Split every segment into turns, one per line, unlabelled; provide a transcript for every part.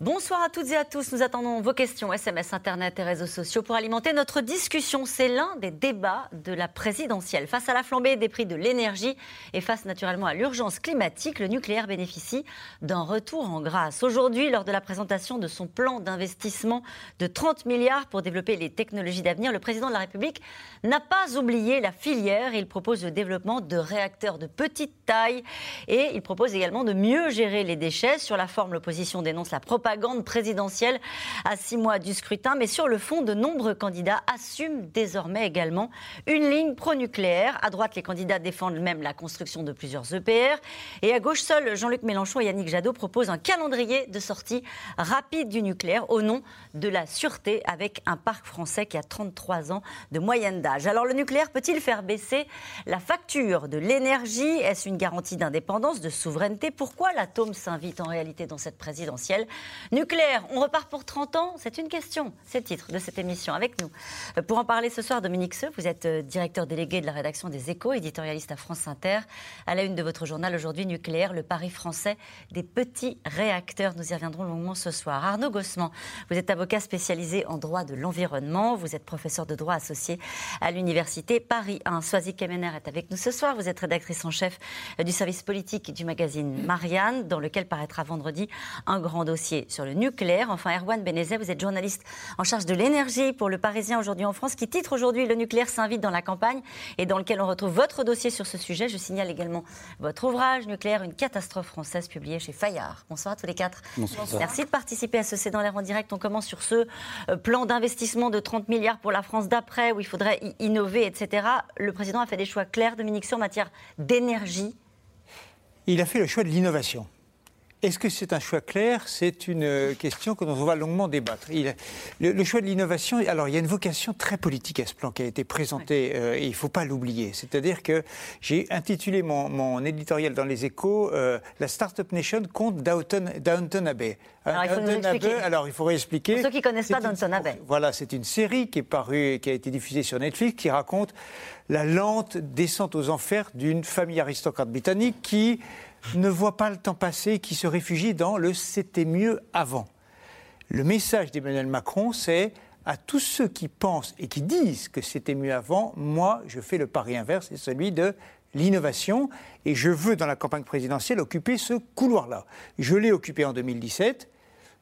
Bonsoir à toutes et à tous. Nous attendons vos questions, SMS, Internet et réseaux sociaux pour alimenter notre discussion. C'est l'un des débats de la présidentielle. Face à la flambée des prix de l'énergie et face naturellement à l'urgence climatique, le nucléaire bénéficie d'un retour en grâce. Aujourd'hui, lors de la présentation de son plan d'investissement de 30 milliards pour développer les technologies d'avenir, le président de la République n'a pas oublié la filière. Il propose le développement de réacteurs de petite taille et il propose également de mieux gérer les déchets. Sur la forme, l'opposition dénonce la propagande propagande présidentielle à six mois du scrutin. Mais sur le fond, de nombreux candidats assument désormais également une ligne pro-nucléaire. À droite, les candidats défendent même la construction de plusieurs EPR. Et à gauche, seuls Jean-Luc Mélenchon et Yannick Jadot proposent un calendrier de sortie rapide du nucléaire au nom de la sûreté avec un parc français qui a 33 ans de moyenne d'âge. Alors le nucléaire peut-il faire baisser la facture de l'énergie? Est-ce une garantie d'indépendance, de souveraineté? Pourquoi l'atome s'invite en réalité dans cette présidentielle? Nucléaire, on repart pour 30 ans C'est une question. C'est le titre de cette émission avec nous. Euh, pour en parler ce soir, Dominique Seux, vous êtes euh, directeur délégué de la rédaction des Échos, éditorialiste à France Inter. À la une de votre journal aujourd'hui, Nucléaire, le pari français des petits réacteurs. Nous y reviendrons longuement ce soir. Arnaud Gossman, vous êtes avocat spécialisé en droit de l'environnement. Vous êtes professeur de droit associé à l'université Paris 1. Soisy Kemener est avec nous ce soir. Vous êtes rédactrice en chef euh, du service politique du magazine Marianne, dans lequel paraîtra vendredi un grand dossier sur le nucléaire. Enfin, Erwan Benezet, vous êtes journaliste en charge de l'énergie pour le Parisien aujourd'hui en France, qui titre aujourd'hui Le nucléaire s'invite dans la campagne et dans lequel on retrouve votre dossier sur ce sujet. Je signale également votre ouvrage Nucléaire, une catastrophe française, publié chez Fayard. Bonsoir à tous les quatre.
Bonsoir.
Merci de participer à ce C'est dans l'air en direct. On commence sur ce euh, plan d'investissement de 30 milliards pour la France d'après, où il faudrait innover, etc. Le président a fait des choix clairs, Dominique, sur en matière d'énergie.
Il a fait le choix de l'innovation. Est-ce que c'est un choix clair? C'est une euh, question que l'on va longuement débattre. le, choix de l'innovation, alors il y a une vocation très politique à ce plan qui a été présenté euh, et il ne faut pas l'oublier. C'est-à-dire que j'ai intitulé mon, éditorial dans les échos euh, La Startup Nation contre Downton, Abbey.
Alors, il faut nous expliquer.
alors il faudrait expliquer.
Pour ceux qui ne connaissent pas Downton Abbey.
Voilà, c'est une série qui est parue, qui a été diffusée sur Netflix, qui raconte la lente descente aux enfers d'une famille aristocrate britannique qui ne voit pas le temps passer, qui se réfugie dans le c'était mieux avant. Le message d'Emmanuel Macron, c'est à tous ceux qui pensent et qui disent que c'était mieux avant, moi, je fais le pari inverse, c'est celui de l'innovation, et je veux, dans la campagne présidentielle, occuper ce couloir-là. Je l'ai occupé en 2017,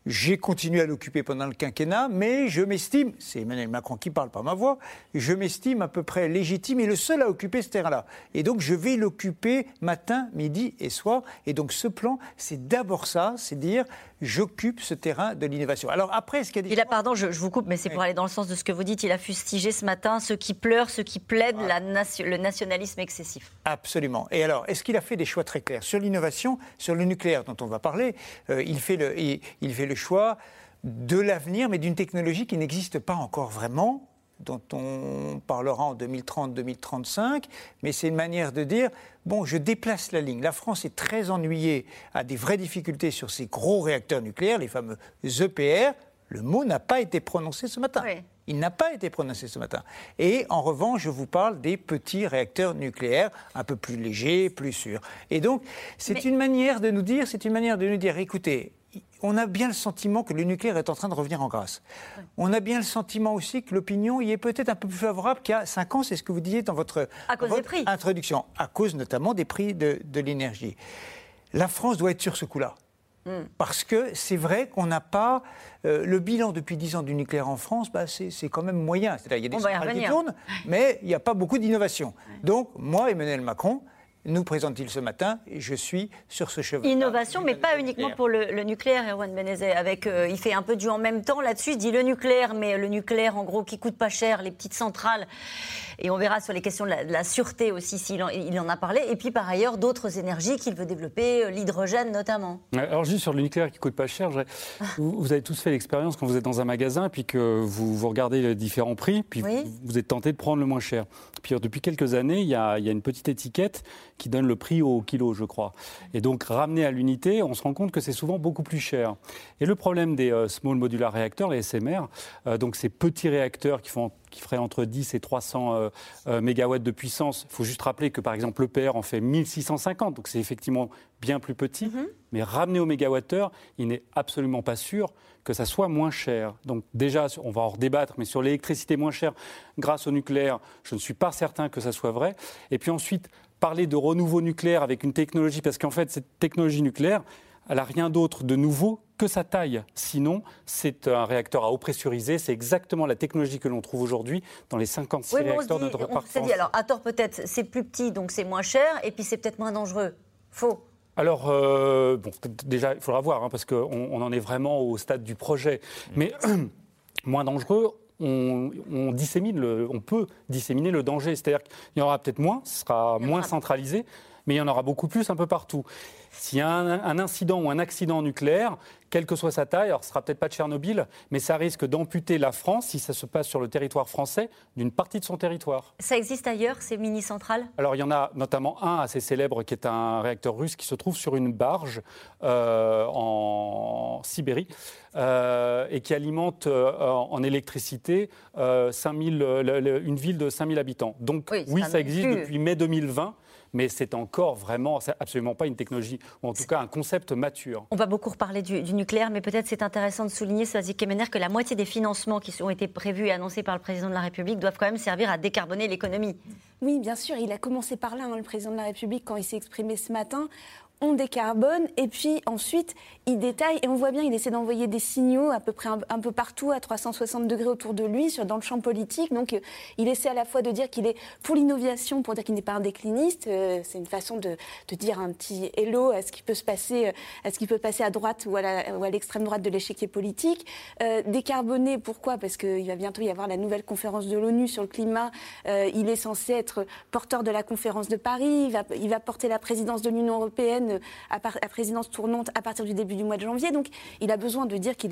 j'ai continué à l'occuper pendant le quinquennat, mais je m'estime, c'est Emmanuel Macron qui parle par ma voix, je m'estime à peu près légitime et le seul à occuper ce terrain-là. Et donc je vais l'occuper matin, midi et soir. Et donc ce plan, c'est d'abord ça, c'est dire j'occupe ce terrain de l'innovation.
Alors après, ce qu'il a dit... Il a, pardon, je, vous coupe, mais c'est pour aller dans le sens de ce que vous dites. Il a fustigé ce matin ceux qui pleurent, ceux qui plaident la le nationalisme excessif.
Absolument. Et alors, est-ce qu'il a fait des choix très clairs Sur l'innovation, sur le nucléaire dont on va parler, euh, il, fait le, il fait le choix de l'avenir, mais d'une technologie qui n'existe pas encore vraiment, dont on parlera en 2030-2035, mais c'est une manière de dire, bon, je déplace la ligne. La France est très ennuyée, a des vraies difficultés sur ces gros réacteurs nucléaires, les fameux EPR. Le mot n'a pas été prononcé ce matin. Il n'a pas été prononcé ce matin. Et en revanche, je vous parle des petits réacteurs nucléaires, un peu plus légers, plus sûrs. Et donc, c'est une manière de nous dire, c'est une manière de nous dire, écoutez, on a bien le sentiment que le nucléaire est en train de revenir en grâce. On a bien le sentiment aussi que l'opinion y est peut-être un peu plus favorable qu'il y a 5 ans, c'est ce que vous disiez dans votre, introduction, à cause notamment des prix de, l'énergie. La France doit être sur ce coup-là. Hmm. Parce que c'est vrai qu'on n'a pas. Euh, le bilan depuis 10 ans du nucléaire en France, bah, c'est quand même moyen. C'est-à-dire, il y a des centrales qui tournent, mais il n'y a pas beaucoup d'innovation. Donc, moi, Emmanuel Macron, nous présente-t-il ce matin je suis sur ce cheval.
Innovation, mais pas uniquement pour le, nucléaire, Erwan Benezet. Avec, euh, il fait un peu du en même temps là-dessus. Il dit le nucléaire, mais le nucléaire, en gros, qui coûte pas cher, les petites centrales. Et on verra sur les questions de la, sûreté aussi, s'il en, il en a parlé. Et puis, par ailleurs, d'autres énergies qu'il veut développer, euh, l'hydrogène notamment.
Alors, juste sur le nucléaire qui coûte pas cher, vous, avez tous fait l'expérience quand vous êtes dans un magasin, puis que vous, vous regardez les différents prix, puis vous, êtes tenté de prendre le moins cher. Puis, depuis quelques années, il y a, il y a une petite étiquette qui donne le prix au kilo, je crois. Et donc, ramener à l'unité, on se rend compte que c'est souvent beaucoup plus cher. Et le problème des euh, Small Modular Reactors, les SMR, euh, donc ces petits réacteurs qui font qui feraient entre 10 et 300 euh, euh, mégawatts de puissance. Il faut juste rappeler que, par exemple, l'EPR en fait 1650, donc c'est effectivement bien plus petit. Mhm. Mais ramené au mégawattheure, il n'est absolument pas sûr que ça soit moins cher. Donc déjà, on va en redébattre, mais sur l'électricité moins chère grâce au nucléaire, je ne suis pas certain que ça soit vrai. Et puis ensuite, parler de renouveau nucléaire avec une technologie, parce qu'en fait, cette technologie nucléaire, elle n'a rien d'autre de nouveau que sa taille. Sinon, c'est un réacteur à eau pressurisée. C'est exactement la technologie que l'on trouve aujourd'hui dans les 56 réacteurs de notre
parc. Dit, alors, à tort peut-être, c'est plus petit, donc c'est moins cher, et puis c'est peut-être moins dangereux. Faux.
Alors, euh, bon, déjà, il faudra voir, hein, parce qu'on on en est vraiment au stade du projet. Mais moins dangereux, on, dissémine le, on peut disséminer le danger. C'est-à-dire qu'il y en aura peut-être moins, ce sera moins centralisé, mais il y en aura beaucoup plus un peu partout. S'il y a un, incident ou un accident nucléaire, quelle que soit sa taille, alors ce sera peut-être pas de Tchernobyl, mais ça risque d'amputer la France, si ça se passe sur le territoire français, d'une partie de son territoire.
Ça existe ailleurs, ces mini-centrales
Alors il y en a notamment un assez célèbre qui est un réacteur russe qui se trouve sur une barge euh, en Sibérie euh, et qui alimente euh, en électricité 5000, une ville de 5000 habitants. Donc oui ça existe depuis mai 2020 mais c'est encore vraiment, c'est absolument pas une technologie, ou en tout cas un concept mature.
On va beaucoup reparler du, nucléaire, mais peut-être c'est intéressant de souligner, Swazi Kemener, que la moitié des financements qui ont été prévus et annoncés par le président de la République doivent quand même servir à décarboner l'économie.
Oui, bien sûr, il a commencé par là, hein, le président de la République, quand il s'est exprimé ce matin on décarbone et puis ensuite il détaille et on voit bien il essaie d'envoyer des signaux à peu près un, peu partout à 360 degrés autour de lui dans le champ politique. Donc euh, il essaie à la fois de dire qu'il est pour l'innovation pour dire qu'il n'est pas un décliniste euh, c'est une façon de, dire un petit hello à ce qui peut se passer euh, à ce qui peut passer à droite ou à l'extrême droite de l'échiquier politique. Décarboner pourquoi? Parce qu'il va bientôt y avoir la nouvelle conférence de l'ONU sur le climat. Il est censé être porteur de la conférence de Paris. Il va porter la présidence de l'Union européenne à, présidence tournante à partir du début du mois de janvier. Donc, il a besoin de dire qu'il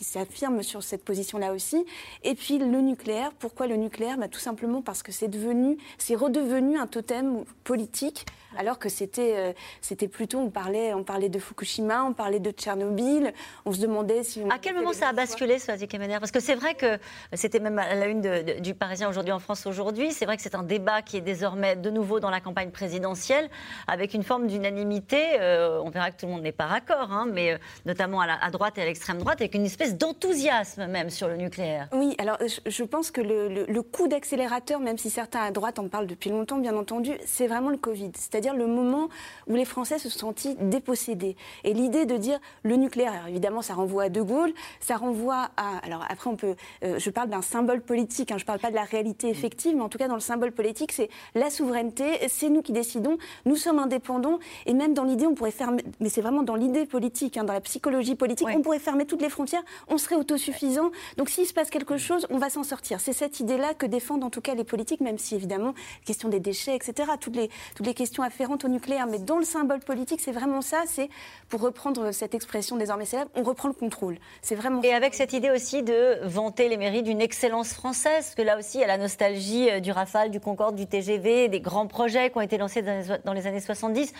s'affirme sur cette position-là aussi. Et puis, le nucléaire. Pourquoi le nucléaire? Bah, Tout simplement parce que c'est devenu, c'est redevenu un totem politique alors que c'était euh, c'était plutôt on parlait on parlait de Fukushima, on parlait de Tchernobyl, on se demandait si
à quel moment ça a basculé, Soazic Kemener Parce que c'est vrai que c'était même à la une du Parisien aujourd'hui en France aujourd'hui. C'est vrai que c'est un débat qui est désormais de nouveau dans la campagne présidentielle avec une forme d'unanimité. Euh, on verra que tout le monde n'est pas raccord, hein, mais euh, notamment à, droite et à l'extrême droite, avec une espèce d'enthousiasme même sur le nucléaire.
Oui, alors je, pense que le, le coup d'accélérateur, même si certains à droite en parlent depuis longtemps, bien entendu, c'est vraiment le Covid. C'est-à-dire le moment où les Français se sont sentis dépossédés. Et l'idée de dire le nucléaire, évidemment, ça renvoie à De Gaulle, ça renvoie à. Alors après, on peut. Euh, je parle d'un symbole politique, hein, je ne parle pas de la réalité effective, mais en tout cas, dans le symbole politique, c'est la souveraineté, c'est nous qui décidons, nous sommes indépendants, et même dans l'idée, on pourrait fermer. Mais c'est vraiment dans l'idée politique, hein, dans la psychologie politique, on pourrait fermer toutes les frontières, on serait autosuffisant. Donc s'il se passe quelque chose, on va s'en sortir. C'est cette idée-là que défendent en tout cas les politiques, même si évidemment, question des déchets, etc., toutes les, toutes les questions afférentes au nucléaire, mais dans le symbole politique, c'est vraiment ça. C'est, pour reprendre cette expression désormais célèbre, on reprend le contrôle. C'est vraiment.
Et avec cette idée aussi de vanter les mérites d'une excellence française, parce que là aussi, il y a la nostalgie euh, du Rafale, du Concorde, du TGV, des grands projets qui ont été lancés dans les années 70,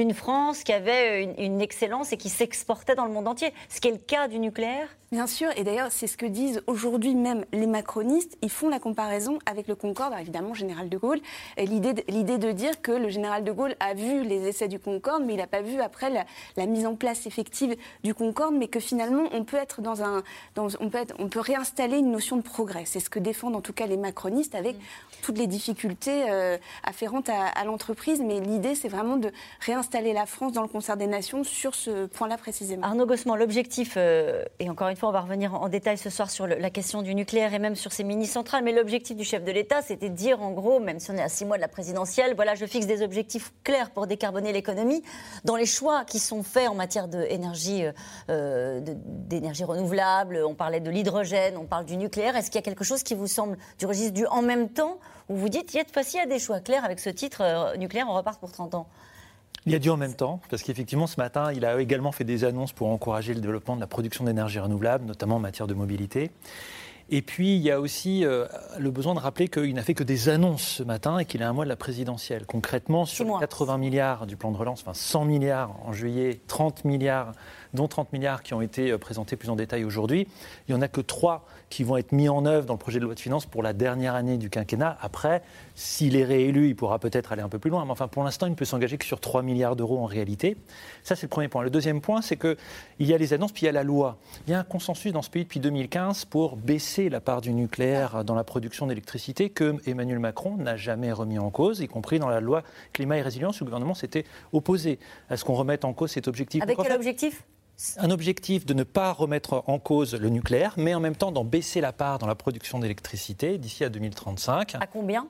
d'une France qui avait une, une excellence et qui s'exportait dans le monde entier. Ce qui est le cas du nucléaire.
Bien sûr, et d'ailleurs, c'est ce que disent aujourd'hui même les macronistes. Ils font la comparaison avec le Concorde, évidemment, général de Gaulle. L'idée de, de dire que le général de Gaulle a vu les essais du Concorde, mais il n'a pas vu après la, mise en place effective du Concorde, mais que finalement, on peut être dans un. Dans, on, peut on peut réinstaller une notion de progrès. C'est ce que défendent en tout cas les macronistes avec mm. toutes les difficultés euh, afférentes à, l'entreprise. Mais l'idée, c'est vraiment de réinstaller la France dans le concert des nations sur ce point-là précisément.
Arnaud Gossement, l'objectif, euh, et encore une on va revenir en détail ce soir sur la question du nucléaire et même sur ces mini-centrales. Mais l'objectif du chef de l'État, c'était de dire, en gros, même si on est à six mois de la présidentielle, voilà, je fixe des objectifs clairs pour décarboner l'économie. Dans les choix qui sont faits en matière d'énergie euh, d'énergie renouvelable, on parlait de l'hydrogène, on parle du nucléaire. Est-ce qu'il y a quelque chose qui vous semble du registre du en même temps, où vous dites, cette fois-ci, il y a des choix clairs avec ce titre euh, nucléaire, on repart pour 30 ans?
Il y a dû en même temps, parce qu'effectivement, ce matin, il a également fait des annonces pour encourager le développement de la production d'énergie renouvelable, notamment en matière de mobilité. Et puis, il y a aussi euh, le besoin de rappeler qu'il n'a fait que des annonces ce matin et qu'il a un mois de la présidentielle. Concrètement, sur 80 milliards du plan de relance, enfin 100 milliards en juillet, 30 milliards dont 30 milliards qui ont été euh, présentés plus en détail aujourd'hui. Il n'y en a que 3 qui vont être mis en œuvre dans le projet de loi de finances pour la dernière année du quinquennat. Après, s'il est réélu, il pourra peut-être aller un peu plus loin. Mais enfin, pour l'instant, il ne peut s'engager que sur 3 milliards d'euros en réalité. Ça, c'est le premier point. Le deuxième point, c'est qu'il y a les annonces, puis il y a la loi. Il y a un consensus dans ce pays depuis 2015 pour baisser la part du nucléaire dans la production d'électricité que Emmanuel Macron n'a jamais remis en cause, y compris dans la loi climat et résilience, où le gouvernement s'était opposé à ce qu'on remette en cause cet objectif.
Avec quel objectif?
Un objectif de ne pas remettre en cause le nucléaire, mais en même temps d'en baisser la part dans la production d'électricité d'ici à 2035.
À combien?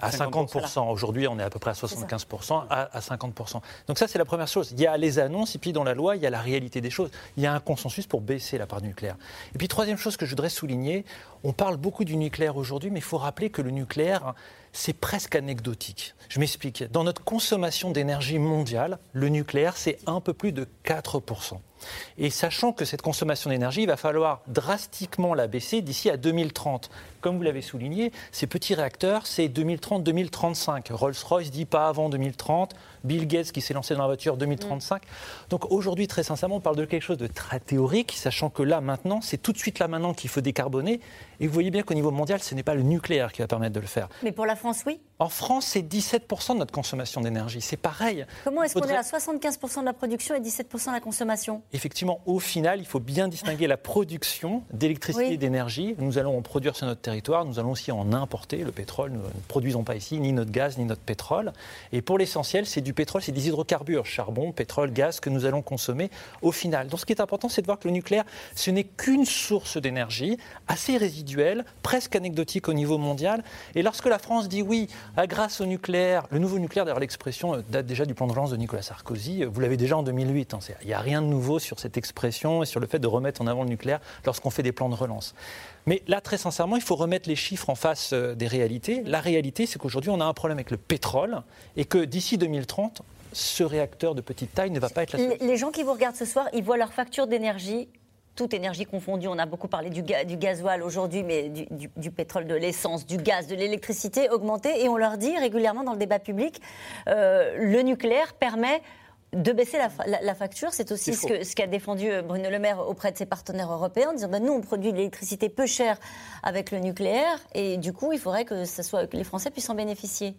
À 50%. Aujourd'hui, on est à peu près à 75%, à, 50%. Donc ça, c'est la première chose. Il y a les annonces, et puis dans la loi, il y a la réalité des choses. Il y a un consensus pour baisser la part du nucléaire. Et puis, troisième chose que je voudrais souligner, on parle beaucoup du nucléaire aujourd'hui, mais il faut rappeler que le nucléaire, c'est presque anecdotique. Je m'explique. Dans notre consommation d'énergie mondiale, le nucléaire, c'est un peu plus de 4%. Et sachant que cette consommation d'énergie, va falloir drastiquement la baisser d'ici à 2030. Comme vous l'avez souligné, ces petits réacteurs, c'est 2030-2035. Rolls-Royce dit pas avant 2030. Bill Gates qui s'est lancé dans la voiture 2035. Donc aujourd'hui, très sincèrement, on parle de quelque chose de très théorique, sachant que là, maintenant, c'est tout de suite là maintenant qu'il faut décarboner. Et vous voyez bien qu'au niveau mondial, ce n'est pas le nucléaire qui va permettre de le faire.
Mais pour la France, oui
En France, c'est 17% de notre consommation d'énergie. C'est pareil.
Comment est-ce qu'on est à 75% de la production et 17% de la consommation?
Effectivement, au final, il faut bien distinguer la production d'électricité et d'énergie. Nous allons en produire sur notre territoire. Nous allons aussi en importer. Le pétrole, nous ne produisons pas ici ni notre gaz ni notre pétrole. Et pour l'essentiel, c'est du pétrole, c'est des hydrocarbures, charbon, pétrole, gaz que nous allons consommer au final. Donc ce qui est important, c'est de voir que le nucléaire, ce n'est qu'une source d'énergie assez résiduelle, presque anecdotique au niveau mondial. Et lorsque la France dit oui, ah, grâce au nucléaire, le nouveau nucléaire, d'ailleurs l'expression euh, date déjà du plan de relance de Nicolas Sarkozy, euh, vous l'avez déjà en 2008, hein, il n'y a rien de nouveau sur cette expression et sur le fait de remettre en avant le nucléaire lorsqu'on fait des plans de relance. Mais là, très sincèrement, il faut remettre les chiffres en face euh, des réalités. La réalité, c'est qu'aujourd'hui, on a un problème avec le pétrole et que d'ici 2030, ce réacteur de petite taille ne va pas être la
Les gens qui vous regardent ce soir, ils voient leur facture d'énergie toute énergie confondue, on a beaucoup parlé du, du gasoil aujourd'hui, mais du, pétrole, de l'essence, du gaz, de l'électricité augmenter. Et on leur dit régulièrement dans le débat public, euh, le nucléaire permet de baisser la, facture. C'est aussi ce qu'a défendu euh, Bruno Le Maire auprès de ses partenaires européens, en disant ben, nous, on produit de l'électricité peu chère avec le nucléaire, et du coup, il faudrait que, ça soit, que les Français puissent en bénéficier.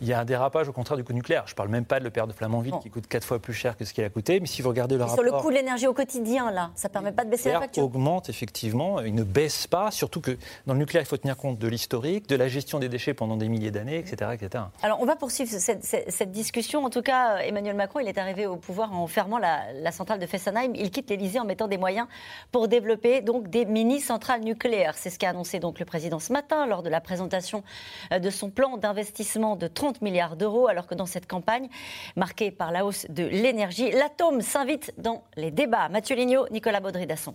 Il y a un dérapage au contraire du coût nucléaire. Je ne parle même pas de le père de Flamanville qui coûte quatre fois plus cher que ce qu'il a coûté. Mais si vous regardez le rapport.
Sur le coût de l'énergie au quotidien, là, ça ne permet pas de baisser la facture.
augmente effectivement. Il ne baisse pas. Surtout que dans le nucléaire, il faut tenir compte de l'historique, de la gestion des déchets pendant des milliers d'années, etc., etc.
Alors on va poursuivre cette, discussion. En tout cas, Emmanuel Macron, il est arrivé au pouvoir en fermant la, centrale de Fessenheim. Il quitte l'Elysée en mettant des moyens pour développer donc des mini-centrales nucléaires. C'est ce qu'a annoncé donc le président ce matin lors de la présentation euh, de son plan d'investissement de 30 milliards d'euros, alors que dans cette campagne, marquée par la hausse de l'énergie, l'atome s'invite dans les débats. Mathieu Lignot, Nicolas Baudry-Dasson.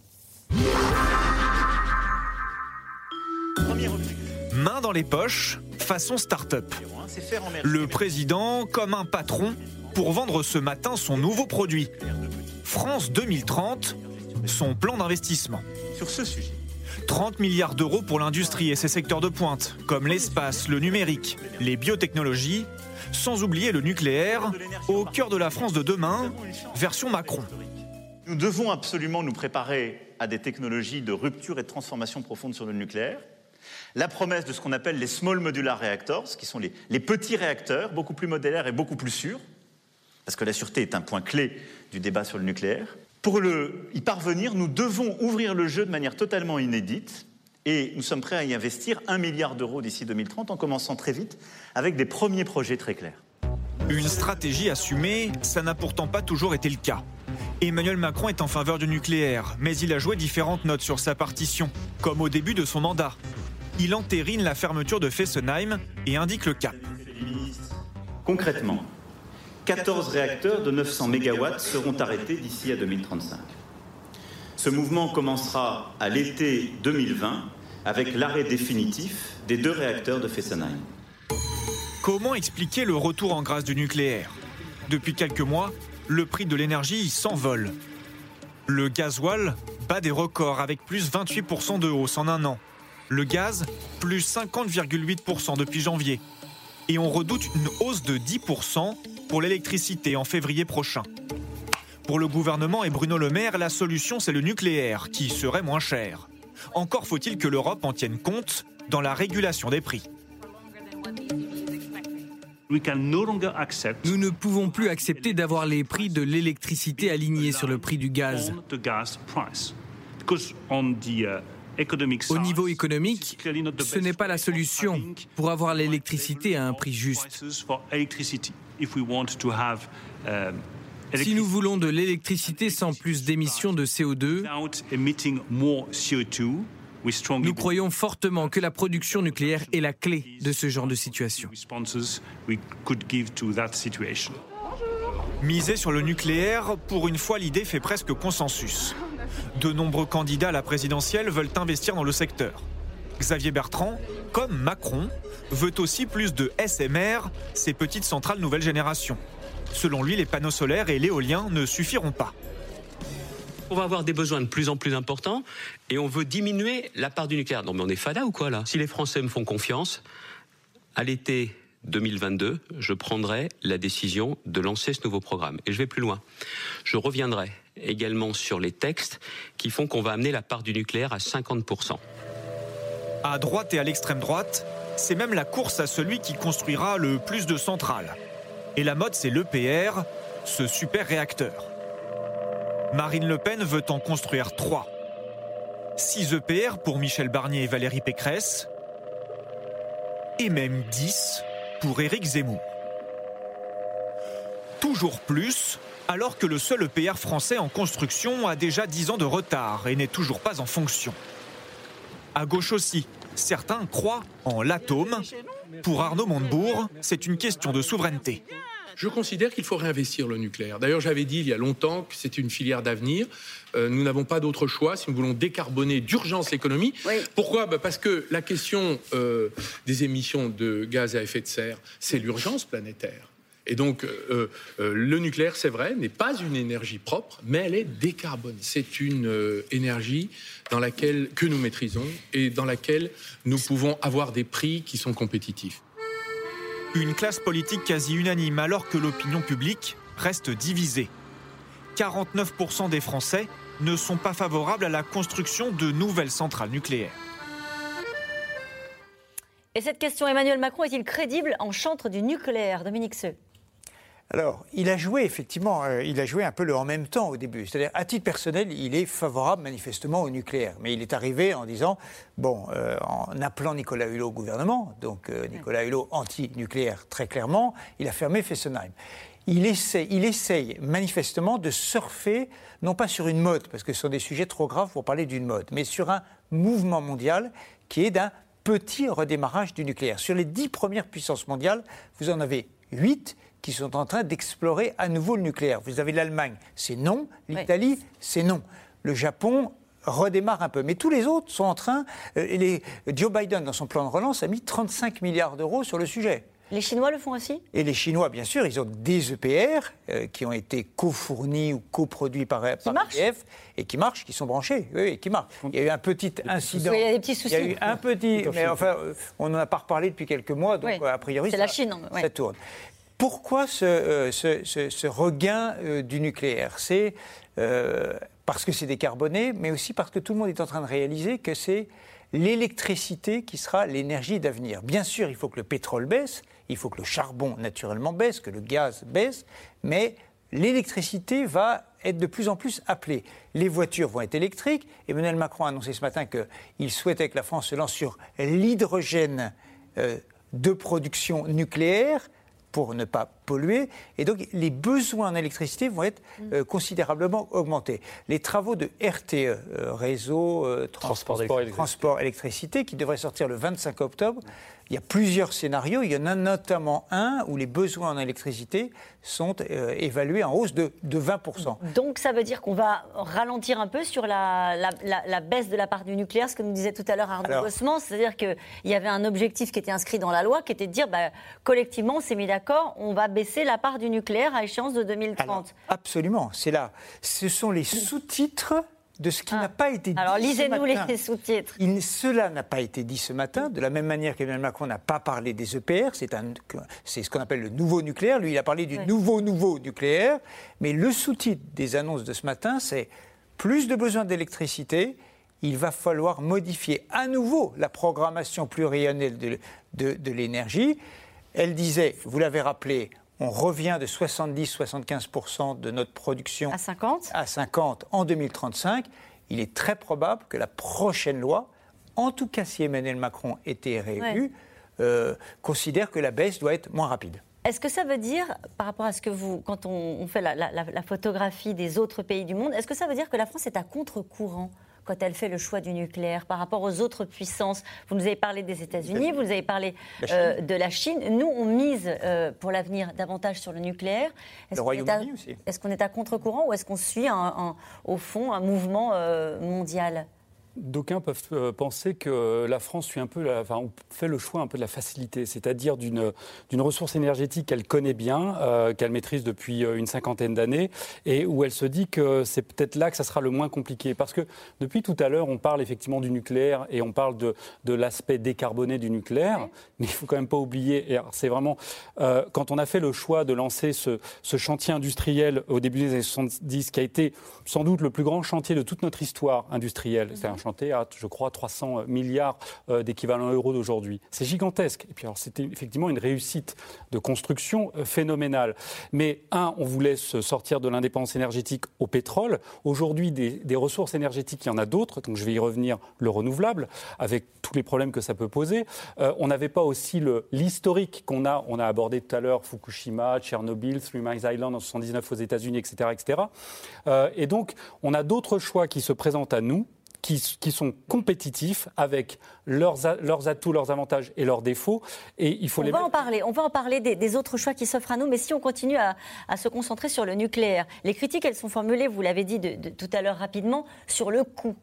Main dans les poches, façon start-up. Le président comme un patron pour vendre ce matin son nouveau produit. France 2030, son plan d'investissement. Sur ce sujet. 30 milliards d'euros pour l'industrie et ses secteurs de pointe, comme l'espace, le numérique, les biotechnologies, sans oublier le nucléaire, au cœur de la France de demain, version Macron.
Nous devons absolument nous préparer à des technologies de rupture et de transformation profonde sur le nucléaire. La promesse de ce qu'on appelle les small modular reactors, qui sont les, petits réacteurs, beaucoup plus modulaires et beaucoup plus sûrs, parce que la sûreté est un point clé du débat sur le nucléaire. Pour y parvenir, nous devons ouvrir le jeu de manière totalement inédite et nous sommes prêts à y investir un milliard d'euros d'ici 2030 en commençant très vite avec des premiers projets très clairs.
Une stratégie assumée, ça n'a pourtant pas toujours été le cas. Emmanuel Macron est en faveur du nucléaire, mais il a joué différentes notes sur sa partition, comme au début de son mandat. Il entérine la fermeture de Fessenheim et indique le cap.
Concrètement, 14 réacteurs de 900 MW seront arrêtés d'ici à 2035. Ce mouvement commencera à l'été 2020 avec l'arrêt définitif des deux réacteurs de Fessenheim.
Comment expliquer le retour en grâce du nucléaire? Depuis quelques mois, le prix de l'énergie s'envole. Le gasoil bat des records avec plus 28% de hausse en un an. Le gaz, plus 50,8% depuis janvier. Et on redoute une hausse de 10% pour l'électricité en février prochain. Pour le gouvernement et Bruno Le Maire, la solution c'est le nucléaire, qui serait moins cher. Encore faut-il que l'Europe en tienne compte dans la régulation des prix.
Nous ne pouvons plus accepter d'avoir les prix de l'électricité alignés sur le prix du gaz. Au niveau économique, ce n'est pas la solution pour avoir l'électricité à un prix juste. Si nous voulons de l'électricité sans plus d'émissions de CO2, nous croyons fortement que la production nucléaire est la clé de ce genre de situation.
Miser sur le nucléaire, pour une fois l'idée fait presque consensus. De nombreux candidats à la présidentielle veulent investir dans le secteur. Xavier Bertrand, comme Macron, veut aussi plus de SMR, ces petites centrales nouvelle génération. Selon lui, les panneaux solaires et l'éolien ne suffiront pas.
On va avoir des besoins de plus en plus importants et on veut diminuer la part du nucléaire. Non mais on est fada ou quoi là? Si les Français me font confiance, à l'été 2022, je prendrai la décision de lancer ce nouveau programme. Et je vais plus loin. Je reviendrai également sur les textes qui font qu'on va amener la part du nucléaire à 50%.
À droite et à l'extrême droite, c'est même la course à celui qui construira le plus de centrales. Et la mode, c'est l'EPR, ce super réacteur. Marine Le Pen veut en construire trois. 6 EPR pour Michel Barnier et Valérie Pécresse, et même 10 pour Éric Zemmour. Toujours plus, alors que le seul EPR français en construction a déjà 10 ans de retard et n'est toujours pas en fonction. À gauche aussi, certains croient en l'atome. Pour Arnaud Montebourg, c'est une question de souveraineté.
Je considère qu'il faut réinvestir le nucléaire. D'ailleurs, j'avais dit il y a longtemps que c'est une filière d'avenir. Euh, nous n'avons pas d'autre choix si nous voulons décarboner d'urgence l'économie. Pourquoi? Bah, Parce que la question euh, des émissions de gaz à effet de serre, c'est l'urgence planétaire. Et donc, euh, le nucléaire, c'est vrai, n'est pas une énergie propre, mais elle est décarbonée. C'est une énergie dans laquelle que nous maîtrisons et dans laquelle nous pouvons avoir des prix qui sont compétitifs.
Une classe politique quasi unanime alors que l'opinion publique reste divisée. 49% des Français ne sont pas favorables à la construction de nouvelles centrales nucléaires.
Et cette question, Emmanuel Macron est-il crédible en chantre du nucléaire? Dominique Seux
alors, il a joué effectivement, euh, il a joué un peu le en même temps au début. C'est-à-dire, à titre personnel, il est favorable manifestement au nucléaire. Mais il est arrivé en disant, bon, euh, en appelant Nicolas Hulot au gouvernement, donc euh, Nicolas Hulot anti-nucléaire très clairement, il a fermé Fessenheim. Il essaye, il essaye manifestement de surfer, non pas sur une mode, parce que ce sont des sujets trop graves pour parler d'une mode, mais sur un mouvement mondial qui est d'un petit redémarrage du nucléaire. Sur les dix premières puissances mondiales, vous en avez huit qui sont en train d'explorer à nouveau le nucléaire. Vous avez l'Allemagne, c'est non. L'Italie, c'est non. Le Japon redémarre un peu. Mais tous les autres sont en train. Euh, les, Joe Biden, dans son plan de relance, a mis 35 milliards d'euros sur le sujet.
Les Chinois le font aussi?
Et les Chinois, bien sûr, ils ont des EPR euh, qui ont été co-fournis ou coproduits par, par EDF et qui marchent, qui sont branchés, oui, qui marchent. Il y a eu un petit incident.
Il y a des petits soucis.
Il y a eu un petit, mais enfin, euh, on n'en a pas reparlé depuis quelques mois, donc a priori,
ça, la Chine,
ça tourne. Pourquoi ce, euh, regain euh, du nucléaire? C'est euh, parce que c'est décarboné, mais aussi parce que tout le monde est en train de réaliser que c'est l'électricité qui sera l'énergie d'avenir. Bien sûr, il faut que le pétrole baisse, il faut que le charbon naturellement baisse, que le gaz baisse, mais l'électricité va être de plus en plus appelée. Les voitures vont être électriques. Emmanuel Macron a annoncé ce matin qu'il souhaitait que la France se lance sur l'hydrogène de production nucléaire pour ne pas polluer. Et donc, les besoins en électricité vont être mm. euh, considérablement augmentés. Les travaux de RTE, euh, réseau euh, transport, transport, électricité, qui devrait sortir le 25 octobre, il y a plusieurs scénarios. Il y en a notamment un où les besoins en électricité sont euh, évalués en hausse de, 20%.
Donc ça veut dire qu'on va ralentir un peu sur la, baisse de la part du nucléaire, ce que nous disait tout à l'heure Arnaud Gossement. C'est-à-dire qu'il y avait un objectif qui était inscrit dans la loi, qui était de dire bah, collectivement, on s'est mis d'accord, on va baisser la part du nucléaire à échéance de 2030.
absolument, c'est là. Ce sont les sous-titres de ce qui ah. n'a pas été dit.
Alors lisez-nous les sous-titres.
Cela n'a pas été dit ce matin, de la même manière qu'Emmanuel Macron n'a pas parlé des EPR, c'est ce qu'on appelle le nouveau nucléaire. Lui, il a parlé du nouveau nouveau nucléaire, mais le sous-titre des annonces de ce matin, c'est plus de besoins d'électricité. Il va falloir modifier à nouveau la programmation pluriannuelle de, de l'énergie. Elle disait, vous l'avez rappelé, on revient de 70-75% de notre production
à 50
à 50 en 2035. Il est très probable que la prochaine loi, en tout cas si Emmanuel Macron était réélu, euh, considère que la baisse doit être moins rapide.
Est-ce que ça veut dire, par rapport à ce que vous, quand on, fait la, photographie des autres pays du monde, est-ce que ça veut dire que la France est à contre-courant? Quand elle fait le choix du nucléaire par rapport aux autres puissances Vous nous avez parlé des États-Unis, vous nous avez parlé euh, de la Chine. Nous, on mise euh, pour l'avenir davantage sur le nucléaire.
le Royaume-Uni aussi.
Est-ce qu'on est à contre-courant ou est-ce qu'on suit au fond un mouvement euh, mondial?
D'aucuns peuvent euh, penser que la France suit un peu, enfin, fait le choix un peu de la facilité, c'est-à-dire d'une ressource énergétique qu'elle connaît bien, euh, qu'elle maîtrise depuis euh, une cinquantaine d'années, et où elle se dit que c'est peut-être là que ça sera le moins compliqué. Parce que depuis tout à l'heure, on parle effectivement du nucléaire et on parle de, de l'aspect décarboné du nucléaire, mais il faut quand même pas oublier, et c'est vraiment quand on a fait le choix de lancer ce, ce chantier industriel au début des années 70, qui a été sans doute le plus grand chantier de toute notre histoire industrielle, c'est un à, je crois, 300 milliards euh, d'équivalents euros d'aujourd'hui. C'est gigantesque. Et puis, alors, c'était effectivement une réussite de construction euh, phénoménale. Mais, un, on voulait se sortir de l'indépendance énergétique au pétrole. Aujourd'hui, des, ressources énergétiques, il y en a d'autres. Donc, je vais y revenir, le renouvelable, avec tous les problèmes que ça peut poser. Euh, on n'avait pas aussi l'historique qu'on a. On a abordé tout à l'heure Fukushima, Tchernobyl, Three Mile Island en 79 aux États-Unis, etc., etc. et donc, on a d'autres choix qui se présentent à nous qui, sont compétitifs avec leurs, leurs, atouts, leurs avantages et leurs défauts. Et il faut
on
les
va en parler. On va en parler des, autres choix qui s'offrent à nous. Mais si on continue à, se concentrer sur le nucléaire, les critiques, elles sont formulées, vous l'avez dit de, tout à l'heure rapidement, sur le coût.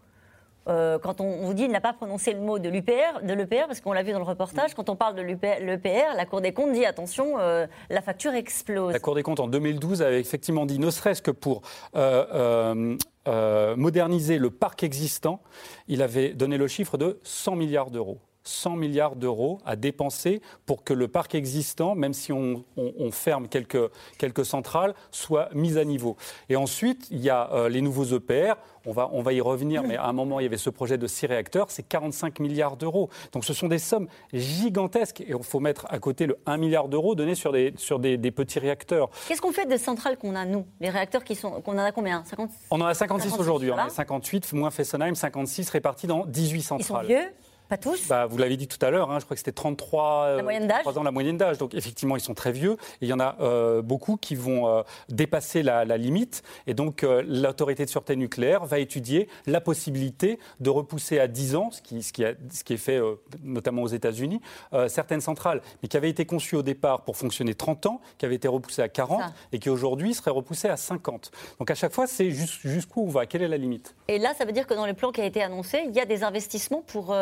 Euh, quand on vous dit il n'a pas prononcé le mot de l'UPR, de l'EPR, parce qu'on l'a vu dans le reportage, quand on parle de l'EPR, la Cour des comptes dit attention, euh, la facture explose.
La Cour des comptes en 2012 avait effectivement dit, ne serait-ce que pour euh, moderniser le parc existant, il avait donné le chiffre de 100 milliards d'euros. 100 milliards d'euros à dépenser pour que le parc existant, même si on, ferme quelques, quelques, centrales, soit mis à niveau. Et ensuite, il y a euh, les nouveaux EPR. On va, on va y revenir, mais à un moment, il y avait ce projet de 6 réacteurs, c'est 45 milliards d'euros. Donc ce sont des sommes gigantesques. Et il faut mettre à côté le 1 milliard d'euros donné sur des, sur des, petits réacteurs.
Qu'est-ce qu'on fait des centrales qu'on a, nous? Les réacteurs qui sont. qu'on en a combien?
On en a 56, aujourd'hui. On en a 58, moins Fessenheim, 56 répartis dans 18 centrales.
Ils sont vieux? Pas tous
bah, Vous l'avez dit tout à l'heure, hein, je crois que c'était 33
la moyenne d'âge.
ans la moyenne d'âge. Donc effectivement, ils sont très vieux. Et il y en a euh, beaucoup qui vont euh, dépasser la, limite. Et donc euh, l'autorité de sûreté nucléaire va étudier la possibilité de repousser à 10 ans, ce qui, ce qui, ce qui est fait notamment aux États-Unis, certaines centrales, mais qui avaient été conçues au départ pour fonctionner 30 ans, qui avaient été repoussées à 40 et qui aujourd'hui seraient repoussées à 50. Donc à chaque fois, c'est jusqu'où on va, quelle est la limite?
Et là, ça veut dire que dans les plans qui a été annoncé, il y a des investissements pour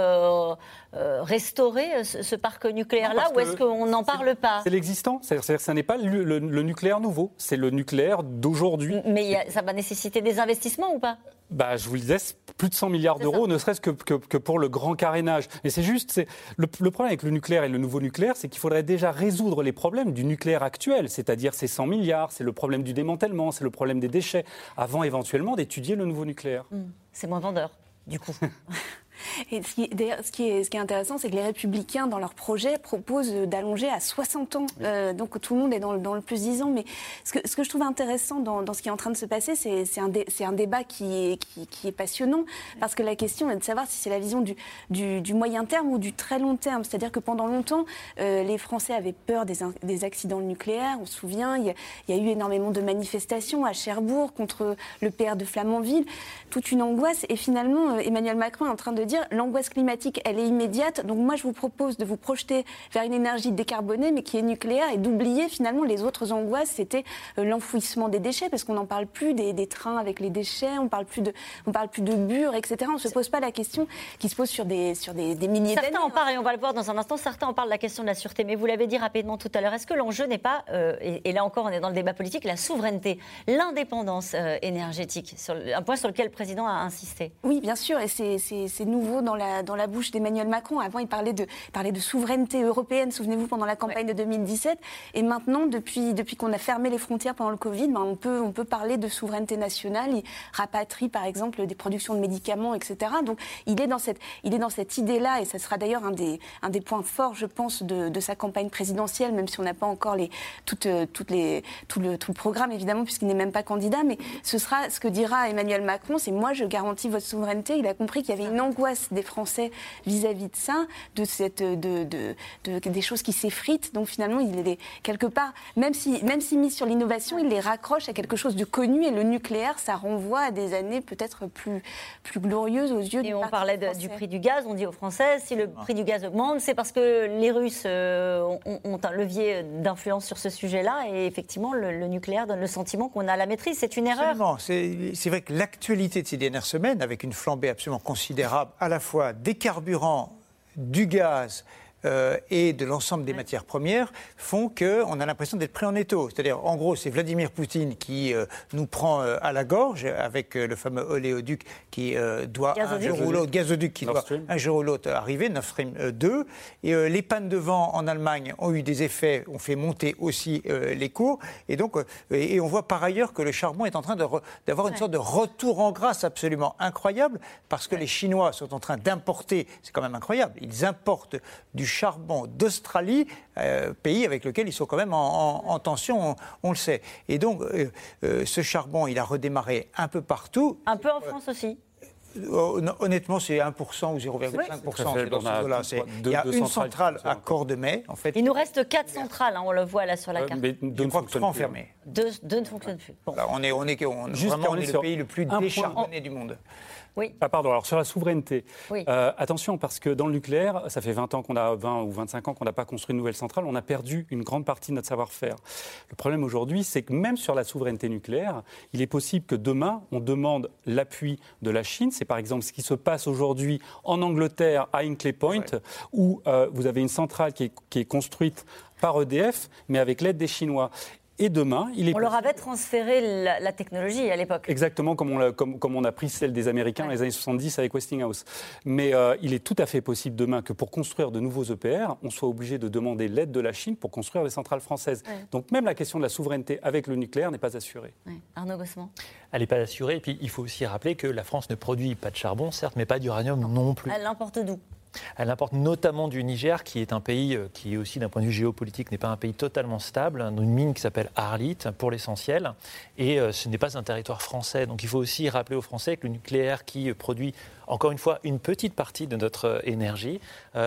euh, restaurer ce, parc nucléaire-là ou est-ce qu'on n'en parle pas
C'est l'existant. C'est-à-dire que ce n'est pas le, nucléaire nouveau, c'est le nucléaire d'aujourd'hui.
Mais ça va nécessiter des investissements ou pas?
Bah, je vous le disais, plus de 100 milliards d'euros, ne serait-ce que, que, pour le grand carénage. Et c'est juste, c'est le, problème avec le nucléaire et le nouveau nucléaire, c'est qu'il faudrait déjà résoudre les problèmes du nucléaire actuel, c'est-à-dire ces 100 milliards, c'est le problème du démantèlement, c'est le problème des déchets, avant éventuellement d'étudier le nouveau nucléaire.
Mmh. C'est moins vendeur, du coup.
Et ce qui, ce qui, est, ce qui est intéressant, c'est que les Républicains, dans leur projet, proposent d'allonger à 60 ans. Euh, donc tout le monde est dans le, dans le plus 10 ans. Mais ce que, ce que je trouve intéressant dans, dans, ce qui est en train de se passer, c'est un, un débat qui est, qui, qui, est passionnant. Parce que la question est de savoir si c'est la vision du, du, du, moyen terme ou du très long terme. C'est-à-dire que pendant longtemps, euh, les Français avaient peur des, des, accidents nucléaires. On se souvient, il y, a, il y, a, eu énormément de manifestations à Cherbourg contre le PR de Flamanville. Toute une angoisse. Et finalement, euh, Emmanuel Macron est en train de dire l'angoisse climatique, elle est immédiate. Donc moi, je vous propose de vous projeter vers une énergie décarbonée, mais qui est nucléaire, et d'oublier finalement les autres angoisses. C'était euh, l'enfouissement des déchets, parce qu'on n'en parle plus des, trains avec les déchets, on parle plus de, on parle plus de bure, etc. On ne se pose pas la question qui se pose sur des, sur des, milliers d'années.
Certains en parlent, et on va le voir dans un instant, certains en parlent de la question de la sûreté. Mais vous l'avez dit rapidement tout à l'heure, est-ce que l'enjeu n'est pas, euh, et, là encore on est dans le débat politique, la souveraineté, l'indépendance euh, énergétique, sur, un point sur lequel le président a insisté?
Oui, bien sûr, et c'est nouveau dans la, dans la bouche d'Emmanuel Macron. Avant, il parlait de, parlait de souveraineté européenne, souvenez-vous, pendant la campagne de 2017. Et maintenant, depuis, depuis qu'on a fermé les frontières pendant le Covid, ben, on, peut, on peut parler de souveraineté nationale. Il rapatrie, par exemple, des productions de médicaments, etc. Donc, il est dans cette, il est dans cette idée-là, et ce sera d'ailleurs un des, un des points forts, je pense, de, de sa campagne présidentielle, même si on n'a pas encore les, toutes, toutes les, tout, le, tout le programme, évidemment, puisqu'il n'est même pas candidat. Mais ce sera ce que dira Emmanuel Macron, c'est moi, je garantis votre souveraineté. Il a compris qu'il y avait une angoisse des Français vis-à-vis de ça, de, cette, de, de, des choses qui s'effritent. Donc finalement, il est quelque part, même si, même si mis sur l'innovation, il les raccroche à quelque chose de connu. Et le nucléaire, ça renvoie à des années peut-être plus, plus glorieuses aux yeux
et on parlait du prix du gaz. On dit aux Français, si le prix du gaz augmente, c'est parce que les Russes euh, ont, un levier d'influence sur ce sujet-là. Et effectivement, le, nucléaire donne le sentiment qu'on a la maîtrise. C'est une erreur.
C'est vrai que l'actualité de ces dernières semaines, avec une flambée absolument considérable, à la fois des carburants, du gaz, euh, et de l'ensemble des matières premières font qu'on a l'impression d'être pris en étau. C'est-à-dire, en gros, c'est Vladimir Poutine qui euh, nous prend euh, à la gorge avec le fameux oléoduc qui doit un jour ou l'autre, gazoduc qui doit un jour ou l'autre arriver, Nord Stream 2. Et les pannes de vent en Allemagne ont eu des effets, ont fait monter aussi les cours. Et donc, et, on voit par ailleurs que le charbon est en train d'avoir une sorte de retour en grâce absolument incroyable parce que les Chinois sont en train d'importer, c'est quand même incroyable, ils importent du charbon d'Australie, euh, pays avec lequel ils sont quand même en, tension, on, le sait. Et donc, euh, euh, ce charbon, il a redémarré un peu partout.
Un peu en France aussi
Honnêtement, c'est 1% ou 0,5%. Il y a une centrale à Cordemais, en fait.
Il nous reste 4 centrales, hein, on le voit là sur la carte. Mais
deux Je crois que trois enfermées.
Deux, ne fonctionnent plus.
on est, on est, on, vraiment, on est le pays le plus décharbonné du monde.
Oui. Ah, pardon, alors sur la souveraineté. Euh, attention, parce que dans le nucléaire, ça fait 20 ans qu'on a, 20 ou 25 ans qu'on n'a pas construit une nouvelle centrale, on a perdu une grande partie de notre savoir-faire. Le problème aujourd'hui, c'est que même sur la souveraineté nucléaire, il est possible que demain, on demande l'appui de la Chine. C'est par exemple ce qui se passe aujourd'hui en Angleterre, à Hinkley Point, où euh, vous avez une centrale qui est, qui est construite par EDF, mais avec l'aide des Chinois. Et demain, il est.
On leur avait transféré la, technologie à l'époque.
Exactement comme on, a, comme, comme on, a pris celle des Américains dans les années 70 avec Westinghouse. Mais euh, il est tout à fait possible demain que pour construire de nouveaux EPR, on soit obligé de demander l'aide de la Chine pour construire des centrales françaises. Donc même la question de la souveraineté avec le nucléaire n'est pas assurée.
Arnaud Gossement.
Elle n'est pas assurée. Et puis il faut aussi rappeler que la France ne produit pas de charbon, certes, mais pas d'uranium non plus.
Elle l'importe d'où?
Elle importe notamment du Niger, qui est un pays euh, qui, aussi d'un point de vue géopolitique, n'est pas un pays totalement stable. Une mine qui s'appelle Arlit, pour l'essentiel. Et euh, ce n'est pas un territoire français. Donc il faut aussi rappeler aux Français que le nucléaire qui produit, encore une fois, une petite partie de notre euh, énergie,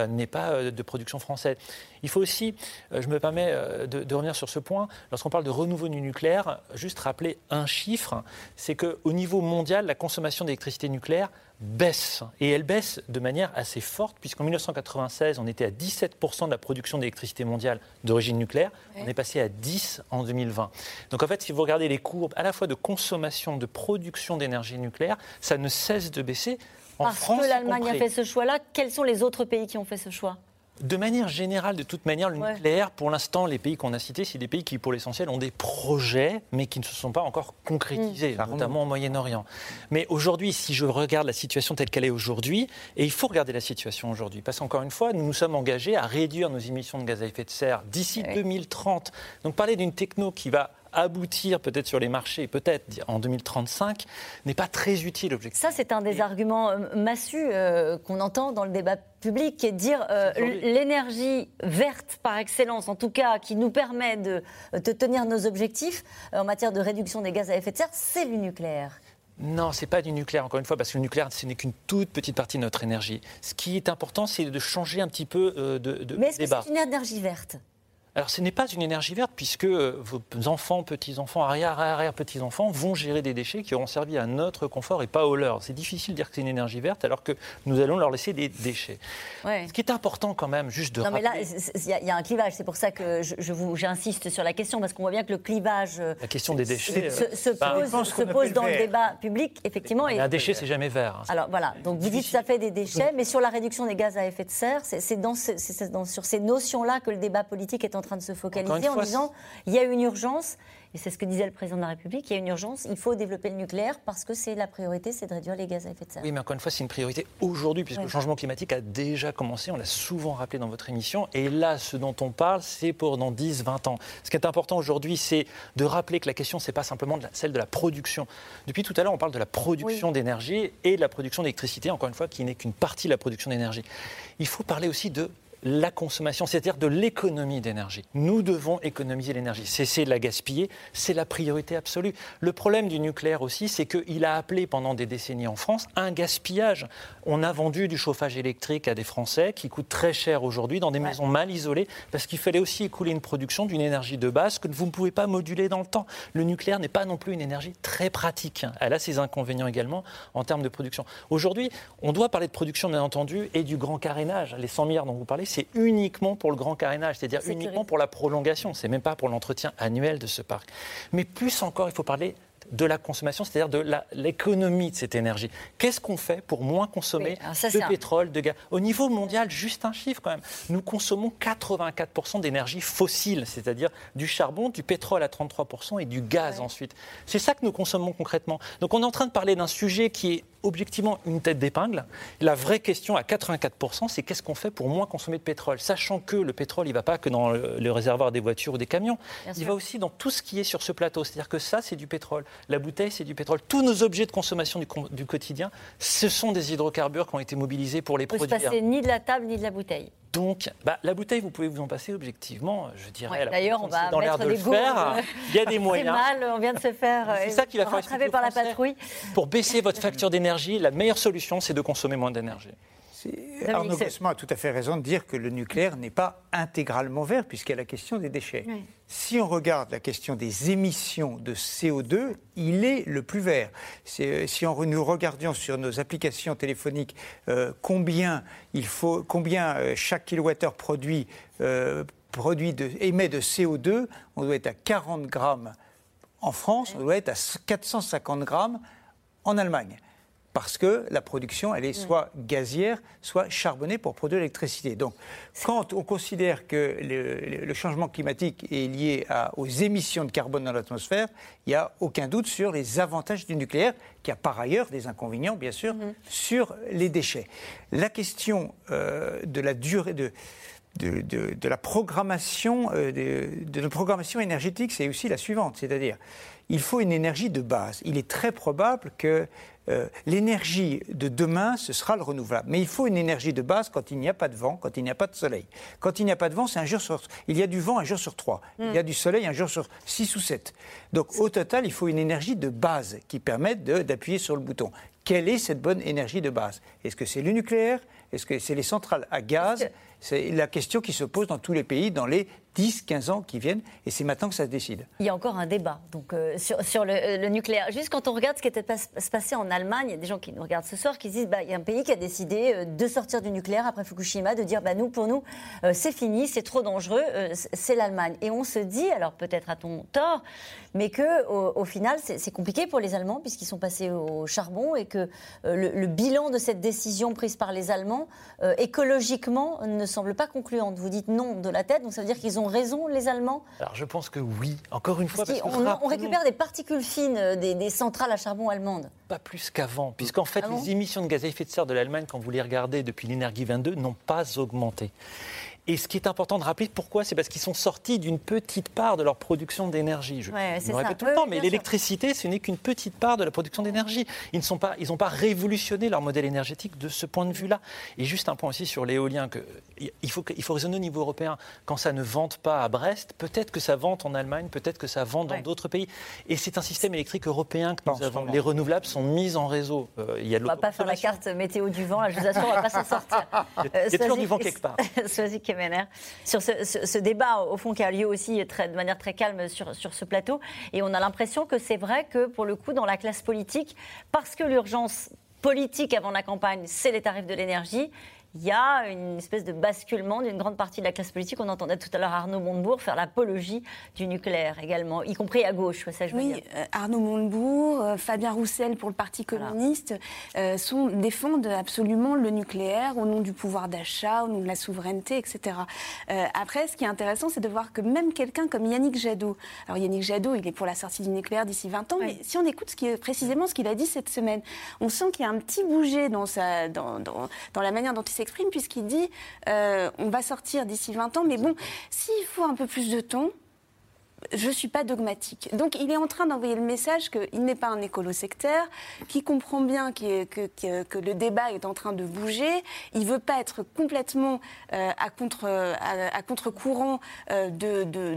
n'est pas de production française. Il faut aussi, je me permets de, revenir sur ce point, lorsqu'on parle de renouveau du nucléaire, juste rappeler un chiffre, c'est qu'au niveau mondial, la consommation d'électricité nucléaire baisse. Et elle baisse de manière assez forte, puisqu'en 1996, on était à 17% de la production d'électricité mondiale d'origine nucléaire. On est passé à 10 en 2020. Donc en fait, si vous regardez les courbes à la fois de consommation, de production d'énergie nucléaire, ça ne cesse de baisser.
En Parce que l'Allemagne a fait ce choix-là, quels sont les autres pays qui ont fait ce choix?
De manière générale, de toute manière, le nucléaire, pour l'instant, les pays qu'on a cités, c'est des pays qui, pour l'essentiel, ont des projets, mais qui ne se sont pas encore concrétisés, mmh. notamment au Moyen-Orient. Mais aujourd'hui, si je regarde la situation telle qu'elle est aujourd'hui, et il faut regarder la situation aujourd'hui, parce qu'encore une fois, nous nous sommes engagés à réduire nos émissions de gaz à effet de serre d'ici 2030. Donc parler d'une techno qui va aboutir peut-être sur les marchés, peut-être en 2035, n'est pas très utile objectivement.
Ça, c'est un des arguments euh, massus euh, qu'on entend dans le débat public, qui est de dire euh, l'énergie verte par excellence, en tout cas, qui nous permet de, de tenir nos objectifs en matière de réduction des gaz à effet de serre, c'est le nucléaire.
Non, c'est pas du nucléaire, encore une fois, parce que le nucléaire, ce n'est qu'une toute petite partie de notre énergie. Ce qui est important, c'est de changer un petit peu de, de
Mais est-ce que c'est une énergie verte?
Alors ce n'est pas une énergie verte puisque euh, vos enfants, petits-enfants, arrière-arrière-petits-enfants vont gérer des déchets qui auront servi à notre confort et pas au leur. C'est difficile de dire que c'est une énergie verte alors que nous allons leur laisser des déchets. Ce qui est important quand même, juste de
non,
mais
là, il y, a un clivage. C'est pour ça que je, vous, j'insiste sur la question parce qu'on voit bien que le clivage... Euh,
la question des déchets...
Se, bah, pose, se pose dans le débat public, effectivement.
Et, un déchet, c'est jamais vert. Hein.
Alors voilà, donc vous dites que ça fait des déchets, mais sur la réduction des gaz à effet de serre, c'est, dans, sur ces notions-là que le débat politique est en train de se focaliser en disant il y a une urgence et c'est ce que disait le président de la République, il y a une urgence, il faut développer le nucléaire parce que c'est la priorité, c'est de réduire les gaz à effet de serre.
Oui, mais encore une fois, c'est une priorité aujourd'hui, puisque le changement climatique a déjà commencé, on l'a souvent rappelé dans votre émission, et là, ce dont on parle, c'est pour dans 10, 20 ans. Ce qui est important aujourd'hui, c'est de rappeler que la question, ce n'est pas simplement celle de la production. Depuis tout à l'heure, on parle de la production d'énergie et de la production d'électricité, encore une fois, qui n'est qu'une partie de la production d'énergie. Il faut parler aussi de la consommation, c'est-à-dire de l'économie d'énergie. Nous devons économiser l'énergie. Cesser de la gaspiller, c'est la priorité absolue. Le problème du nucléaire aussi, c'est qu'il a appelé pendant des décennies en France un gaspillage. On a vendu du chauffage électrique à des Français qui coûte très cher aujourd'hui dans des maisons mal isolées parce qu'il fallait aussi écouler une production d'une énergie de base que vous ne pouvez pas moduler dans le temps. Le nucléaire n'est pas non plus une énergie très pratique. Elle a ses inconvénients également en termes de production. Aujourd'hui, on doit parler de production, bien entendu, et du grand carénage. Les 100 milliards dont vous parlez, c'est uniquement pour le grand carénage, c'est-à-dire uniquement pour la prolongation. C'est même pas pour l'entretien annuel de ce parc. Mais plus encore, il faut parler de la consommation, c'est-à-dire de l'économie de cette énergie. Qu'est-ce qu'on fait pour moins consommer de pétrole, de gaz? Au niveau mondial, juste un chiffre quand même, nous consommons 84% d'énergie fossile, c'est-à-dire du charbon, du pétrole à 33% et du gaz ensuite. C'est ça que nous consommons concrètement. Donc on est en train de parler d'un sujet qui est objectivement une tête d'épingle. La vraie question à 84%, c'est qu'est-ce qu'on fait pour moins consommer de pétrole Sachant que le pétrole, il ne va pas que dans le, réservoir des voitures ou des camions, il va aussi dans tout ce qui est sur ce plateau. C'est-à-dire que ça, c'est du pétrole. La bouteille, c'est du pétrole. Tous nos objets de consommation du, quotidien, ce sont des hydrocarbures qui ont été mobilisés pour les produire.
Ne se passer ni de la table ni de la bouteille.
Donc, bah, la bouteille, vous pouvez vous en passer objectivement, je dirais.
D'ailleurs, on va
dans l'air de faire. Il y a des moyens.
C'est mal, on vient de se faire.
C'est ça qui va faire
par la patrouille.
Pour baisser votre facture d'énergie, la meilleure solution, c'est de consommer moins d'énergie.
Arnaud Gosselin a tout à fait raison de dire que le nucléaire n'est pas intégralement vert, puisqu'il y a la question des déchets. Si on regarde la question des émissions de CO2, il est le plus vert. Euh, si on, nous regardions sur nos applications téléphoniques euh, combien, il faut, combien euh, chaque kilowattheure produit, produit de, émet de CO2, on doit être à 40 grammes en France, on doit être à 450 grammes en Allemagne parce que la production, elle est soit gazière, soit charbonnée pour produire l'électricité. Donc, quand on considère que le, changement climatique est lié aux émissions de carbone dans l'atmosphère, il n'y a aucun doute sur les avantages du nucléaire, qui a par ailleurs des inconvénients, bien sûr, mm-hmm. sur les déchets. La question euh, de la durée de... De, la programmation, euh, de, programmation énergétique, c'est aussi la suivante, c'est-à-dire il faut une énergie de base. Il est très probable que euh, l'énergie de demain, ce sera le renouvelable. Mais il faut une énergie de base quand il n'y a pas de vent, quand il n'y a pas de soleil. Quand il n'y a pas de vent, c'est un jour sur... Il y a du vent un jour sur trois. Il y a hmm. du soleil un jour sur six ou sept. Donc au total, il faut une énergie de base qui permette d'appuyer sur le bouton. Quelle est cette bonne énergie de base? Est-ce que c'est le nucléaire? Est-ce que c'est les centrales à gaz? C'est la question qui se pose dans tous les pays dans les 10, 15 ans qui viennent, et c'est maintenant que ça se décide.
Il y a encore un débat donc, euh, sur, sur le, nucléaire. Juste quand on regarde ce qui était se passer en Allemagne, il y a des gens qui nous regardent ce soir qui disent bah, il y a un pays qui a décidé euh, de sortir du nucléaire après Fukushima, de dire bah, nous, pour nous, euh, c'est fini, c'est trop dangereux, c'est l'Allemagne. Et on se dit, alors peut-être à ton tort, mais que au, final, c'est compliqué pour les Allemands puisqu'ils sont passés au charbon et que le, bilan de cette décision prise par les Allemands, écologiquement, ne semble pas concluante. Vous dites non de la tête, donc ça veut dire qu'ils ont raison, les Allemands
Alors je pense que oui. Encore une fois, parce
on, récupère des particules fines euh, des, centrales à charbon allemandes.
Pas plus qu'avant, puisqu'en fait, ah les émissions de gaz à effet de serre de l'Allemagne, quand vous les regardez depuis l'énergie 22, n'ont pas augmenté. Et ce qui est important de rappeler, pourquoi C'est parce qu'ils sont sortis d'une petite part de leur production d'énergie. Je
ouais,
le répète tout le temps, mais l'électricité, ce n'est qu'une petite part de la production d'énergie. Ils n'ont pas, ils pas révolutionné leur modèle énergétique de ce point de vue-là. Et juste un point aussi sur l'éolien, que, il, faut, il faut raisonner au niveau européen. Quand ça ne vente pas à Brest, peut-être que ça vente en Allemagne, peut-être que ça vente dans d'autres pays. Et c'est un système électrique européen que nous avons. Les renouvelables sont mis en réseau.
Euh, il y a on ne va pas faire la carte météo du vent, là, je vous assure, on ne va pas s'en sortir.
il y a, toujours du vent quelque part.
Sur ce, débat, au fond, qui a lieu aussi de manière très calme sur, sur ce plateau. Et on a l'impression que c'est vrai que, pour le coup, dans la classe politique, parce que l'urgence politique avant la campagne, c'est les tarifs de l'énergie, il y a une espèce de basculement d'une grande partie de la classe politique. On entendait tout à l'heure Arnaud Montebourg faire l'apologie du nucléaire également, y compris à gauche.
Ça, oui, euh, Arnaud Montebourg, euh, Fabien Roussel pour le Parti communiste euh, sont, défendent absolument le nucléaire au nom du pouvoir d'achat, au nom de la souveraineté, etc. après, ce qui est intéressant, c'est de voir que même quelqu'un comme Yannick Jadot, alors Yannick Jadot, il est pour la sortie du nucléaire d'ici 20 ans, mais si on écoute ce qui est, précisément ce qu'il a dit cette semaine, on sent qu'il y a un petit bouger dans, sa, dans, dans, dans la manière dont il puisqu'il dit euh, on va sortir d'ici 20 ans, mais bon, s'il faut un peu plus de temps, je ne suis pas dogmatique. Donc il est en train d'envoyer le message qu'il n'est pas un écolo sectaire, qu'il comprend bien que, que, le débat est en train de bouger. Il ne veut pas être complètement euh, à, contre, à, contre-courant euh, de, de,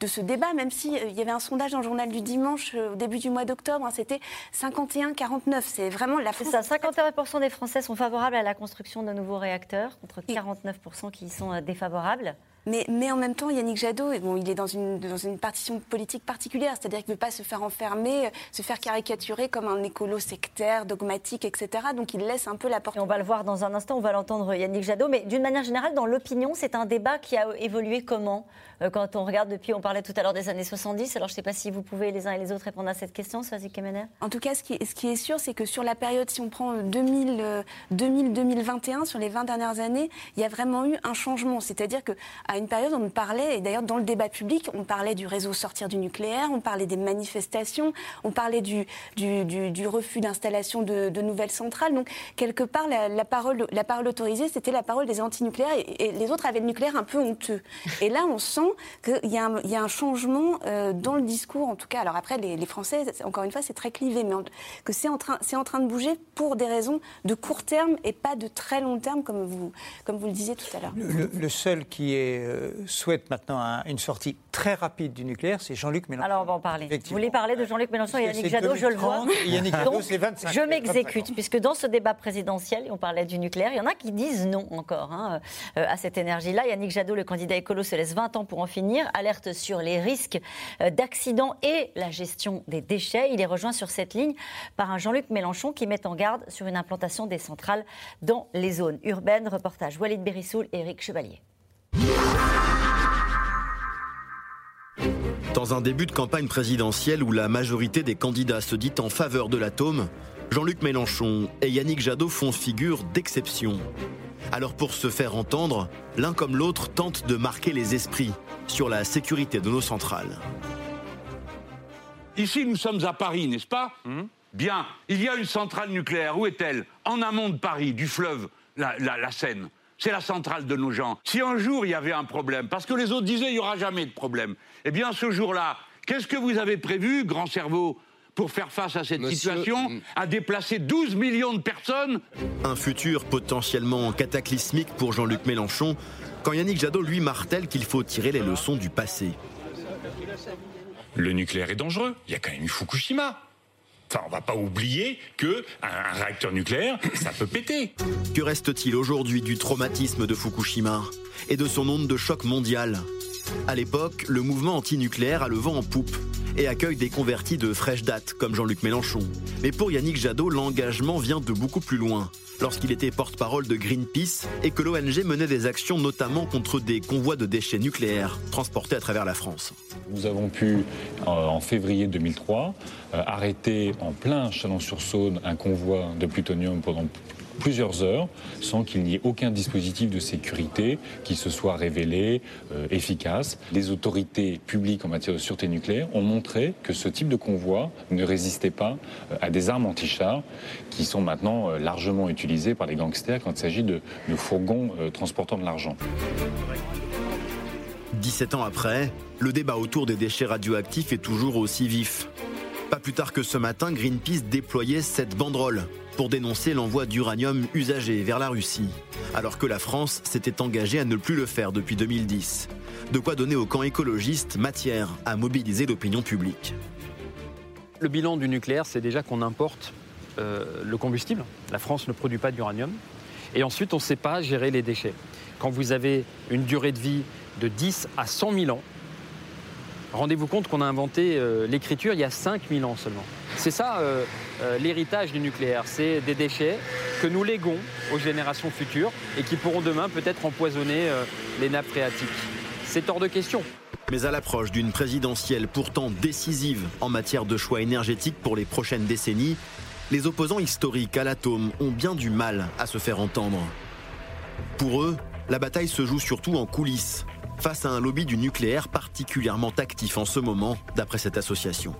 de, ce débat, même s'il il y avait un sondage dans le journal du dimanche au début du mois d'octobre, hein, c'était 51-49. C'est vraiment la
France. C'est ça, 51% des Français sont favorables à la construction de nouveaux réacteurs, contre 49% qui y sont euh, défavorables.
Mais, en même temps, Yannick Jadot, bon, il est dans une, partition politique particulière, c'est-à-dire qu'il ne veut pas se faire enfermer, se faire caricaturer comme un écolo sectaire, dogmatique, etc. Donc il laisse un peu la porte.
on va le voir dans un instant, on va l'entendre Yannick Jadot. Mais d'une manière générale, dans l'opinion, c'est un débat qui a évolué comment? euh, Quand on regarde depuis, on parlait tout à l'heure des années 70, alors je ne sais pas si vous pouvez les uns et les autres répondre à cette question, Swazik Kemener.
En tout cas, ce qui, est, sûr, c'est que sur la période, si on prend 2000, 2000-2021, sur les 20 dernières années, il y a vraiment eu un changement. C'est-à-dire qu'à une période, on parlait, et d'ailleurs dans le débat public, on parlait du réseau sortir du nucléaire, on parlait des manifestations, on parlait du, refus d'installation de, nouvelles centrales. Donc, quelque part, la, parole, la parole autorisée, c'était la parole des antinucléaires, et, les autres avaient le nucléaire un peu honteux. Et là, on sent qu'il y, a un, y a un changement euh, dans le discours, en tout cas. Alors après, les, Français, encore une fois, c'est très clivé, mais que c'est en, train, en train de bouger pour des raisons de court terme et pas de très long terme, comme vous, comme vous le disiez tout à l'heure.
Le, seul qui est, euh, souhaite maintenant une sortie très rapide du nucléaire, c'est Jean-Luc Mélenchon.
Alors on va en parler. Vous voulez parler de Jean-Luc Mélenchon et Yannick Jadot, je le vois.
Yannick Jadot, c'est 25.
Je m'exécute, puisque dans ce débat présidentiel, on parlait du nucléaire, il y en a qui disent non encore hein, euh, à cette énergie-là. Yannick Jadot, le candidat écolo, se laisse 20 ans pour en finir, alerte sur les risques euh, d'accidents et la gestion des déchets. Il est rejoint sur cette ligne par un Jean-Luc Mélenchon qui met en garde sur une implantation des centrales dans les zones urbaines. Reportage Walid Berissoul et Eric Chevalier.
Dans un début de campagne présidentielle où la majorité des candidats se dit en faveur de l'atome, Jean-Luc Mélenchon et Yannick Jadot font figure d'exception. Alors pour se faire entendre, l'un comme l'autre tente de marquer les esprits sur la sécurité de nos centrales.
Ici, nous sommes à Paris, n'est-ce pas? Hmm. Bien, il y a une centrale nucléaire. Où est-elle? En amont de Paris, du fleuve, la, la Seine. C'est la centrale de nos gens. Si un jour il y avait un problème, parce que les autres disaient il n'y aura jamais de problème, eh bien ce jour-là, qu'est-ce que vous avez prévu, grand cerveau? Pour faire face à cette situation, à déplacer 12 millions de personnes
Un futur potentiellement cataclysmique pour Jean-Luc Mélenchon, quand Yannick Jadot lui martèle qu'il faut tirer les leçons du passé.
Le nucléaire est dangereux, il y a quand même eu Fukushima. Enfin, on va pas oublier que un, réacteur nucléaire, ça peut péter.
Que reste-t-il aujourd'hui du traumatisme de Fukushima et de son onde de choc mondial À l'époque, le mouvement anti-nucléaire a le vent en poupe et accueille des convertis de fraîche date comme Jean-Luc Mélenchon. Mais pour Yannick Jadot, l'engagement vient de beaucoup plus loin lorsqu'il était porte-parole de Greenpeace et que l'ONG menait des actions notamment contre des convois de déchets nucléaires transportés à travers la France.
Nous avons pu, euh, en février 2003, euh, arrêter en plein Chalon-sur-Saône un convoi de plutonium pendant plusieurs heures sans qu'il n'y ait aucun dispositif de sécurité qui se soit révélé euh, efficace. Les autorités publiques en matière de sûreté nucléaire ont montré que ce type de convoi ne résistait pas euh, à des armes anti-chars qui sont maintenant euh, largement utilisées par les gangsters quand il s'agit de, de, fourgons transportant de l'argent.
17 ans après, le débat autour des déchets radioactifs est toujours aussi vif. Pas plus tard que ce matin, Greenpeace déployait cette banderole pour dénoncer l'envoi d'uranium usagé vers la Russie, alors que la France s'était engagée à ne plus le faire depuis 2010. De quoi donner au camp écologiste matière à mobiliser l'opinion publique.
Le bilan du nucléaire, c'est déjà qu'on importe euh, le combustible. La France ne produit pas d'uranium. Et ensuite, on ne sait pas gérer les déchets. quand vous avez une durée de vie de 10 à 100 000 ans, rendez-vous compte qu'on a inventé euh, l'écriture il y a 5 000 ans seulement. C'est ça euh, euh, l'héritage du nucléaire, c'est des déchets que nous léguons aux générations futures et qui pourront demain peut-être empoisonner les nappes phréatiques. C'est hors de question.
Mais à l'approche d'une présidentielle pourtant décisive en matière de choix énergétiques pour les prochaines décennies, les opposants historiques à l'atome ont bien du mal à se faire entendre. Pour eux, la bataille se joue surtout en coulisses, face à un lobby du nucléaire particulièrement actif en ce moment, d'après cette association.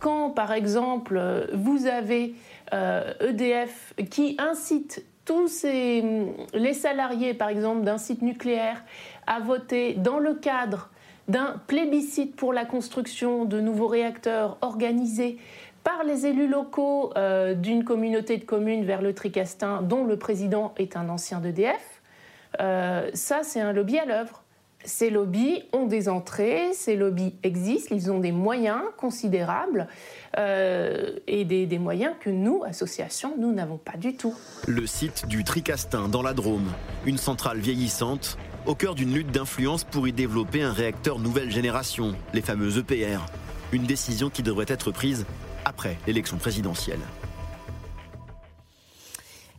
Quand, par exemple, vous avez EDF euh, e qui incite tous les salariés, par exemple, d'un site nucléaire à voter dans le cadre d'un plébiscite pour la construction de nouveaux réacteurs organisés par les élus locaux euh, d'une communauté de communes vers le Tricastin, dont le président est un ancien d'EDF, euh, ça c'est un lobby à l'œuvre. Ces lobbies ont des entrées, ces lobbies existent, ils ont des moyens considérables euh, et des, moyens que nous, associations, nous n'avons pas du tout.
Le site du Tricastin dans la Drôme, une centrale vieillissante, au cœur d'une lutte d'influence pour y développer un réacteur nouvelle génération, les fameux EPR. Une décision qui devrait être prise après l'élection présidentielle.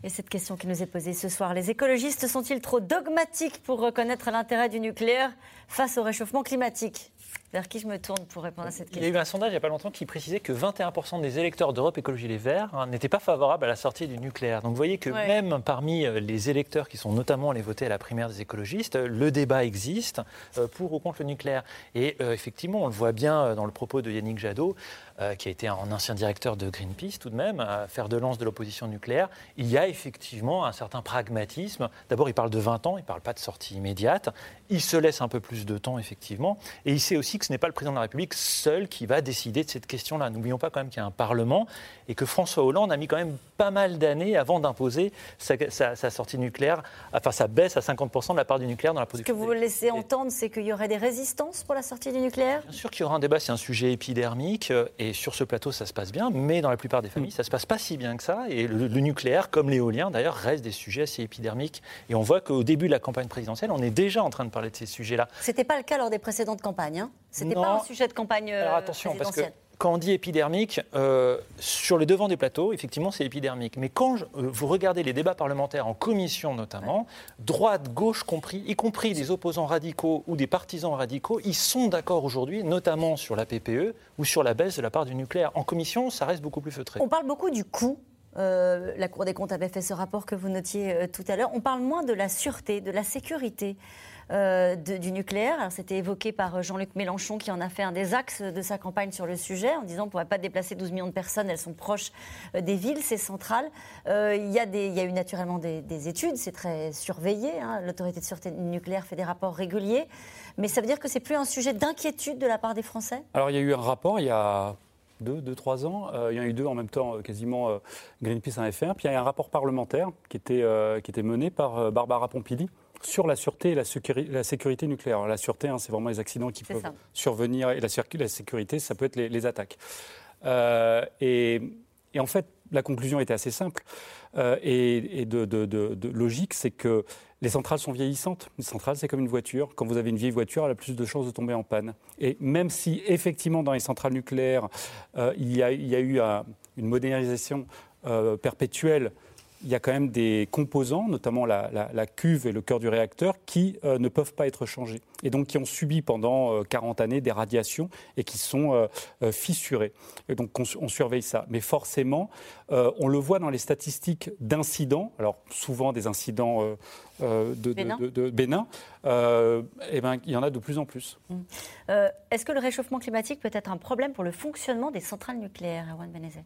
Et cette question qui nous est posée ce soir, les écologistes sont-ils trop dogmatiques pour reconnaître l'intérêt du nucléaire face au réchauffement climatique? Vers qui je me tourne pour répondre à cette question
Il y a eu un sondage il n'y a pas longtemps qui précisait que 21% des électeurs d'Europe Écologie Les Verts hein, n'étaient pas favorables à la sortie du nucléaire. Donc vous voyez que même parmi euh, les électeurs qui sont notamment allés voter à la primaire des écologistes, euh, le débat existe euh, pour ou contre le nucléaire. Et effectivement, on le voit bien dans le propos de Yannick Jadot. Euh, qui a été un ancien directeur de Greenpeace tout de même, à faire de lance de l'opposition nucléaire, il y a effectivement un certain pragmatisme. D'abord, il parle de 20 ans, il ne parle pas de sortie immédiate. Il se laisse un peu plus de temps, effectivement. Et il sait aussi ce n'est pas le président de la République seul qui va décider de cette question-là. N'oublions pas quand même qu'il y a un Parlement et que François Hollande a mis quand même pas mal d'années avant d'imposer sa, sortie nucléaire, enfin sa baisse à 50% de la part du nucléaire dans la production.
Ce que vous laissez entendre, c'est qu'il y aurait des résistances pour la sortie du nucléaire?
Bien sûr qu'il y aura un débat, c'est un sujet épidermique. Euh, et sur ce plateau, ça se passe bien, mais dans la plupart des familles, ça se passe pas si bien que ça. Et le, nucléaire, comme l'éolien d'ailleurs, reste des sujets assez épidermiques. Et on voit qu'au début de la campagne présidentielle, on est déjà en train de parler de ces sujets-là.
C'était pas le cas lors des précédentes campagnes. Hein? C'était pas un sujet de campagne.
Alors attention, parce que quand on dit épidermique, euh, sur les devants des plateaux, effectivement, c'est épidermique. Mais quand euh, vous regardez les débats parlementaires en commission notamment, droite, gauche compris, y compris des opposants radicaux ou des partisans radicaux, ils sont d'accord aujourd'hui, notamment sur la PPE ou sur la baisse de la part du nucléaire. En commission, ça reste beaucoup plus feutré.
On parle beaucoup du coût euh, la Cour des comptes avait fait ce rapport que vous notiez tout à l'heure. On parle moins de la sûreté, de la sécurité. Euh, du nucléaire. C'était évoqué par euh, Jean-Luc Mélenchon qui en a fait un des axes de sa campagne sur le sujet en disant on ne pourrait pas déplacer 12 millions de personnes, elles sont proches euh, des villes, ces centrales. il, y a eu naturellement des, études, c'est très surveillé. Hein. L'autorité de sûreté nucléaire fait des rapports réguliers. Mais ça veut dire que c'est plus un sujet d'inquiétude de la part des Français?
Alors il y a eu un rapport il y a deux, deux, trois ans. il y en a eu deux en même temps, quasiment Greenpeace en avait fait un. Puis il y a un rapport parlementaire qui était, qui était mené par Barbara Pompili, sur la sûreté et la, sécurité nucléaire. La sûreté, hein, c'est vraiment les accidents qui peuvent survenir, et la, la, sécurité, ça peut être les, attaques. Euh, et, en fait, la conclusion était assez simple euh, et, de, logique, c'est que les centrales sont vieillissantes. Une centrale, c'est comme une voiture. Quand vous avez une vieille voiture, elle a plus de chances de tomber en panne. Et même si, effectivement, dans les centrales nucléaires, euh, il, y a, eu une modernisation perpétuelle il y a quand même des composants, notamment la, cuve et le cœur du réacteur, qui euh, ne peuvent pas être changés. Et donc qui ont subi pendant 40 euh, années des radiations et qui sont euh, fissurés. Et donc on, surveille ça. Mais forcément, on le voit dans les statistiques d'incidents, alors souvent des incidents de, bénin, eh ben, il y en a de plus en plus.
Mmh. Est-ce que le réchauffement climatique peut être un problème pour le fonctionnement des centrales nucléaires, Erwan Benezet?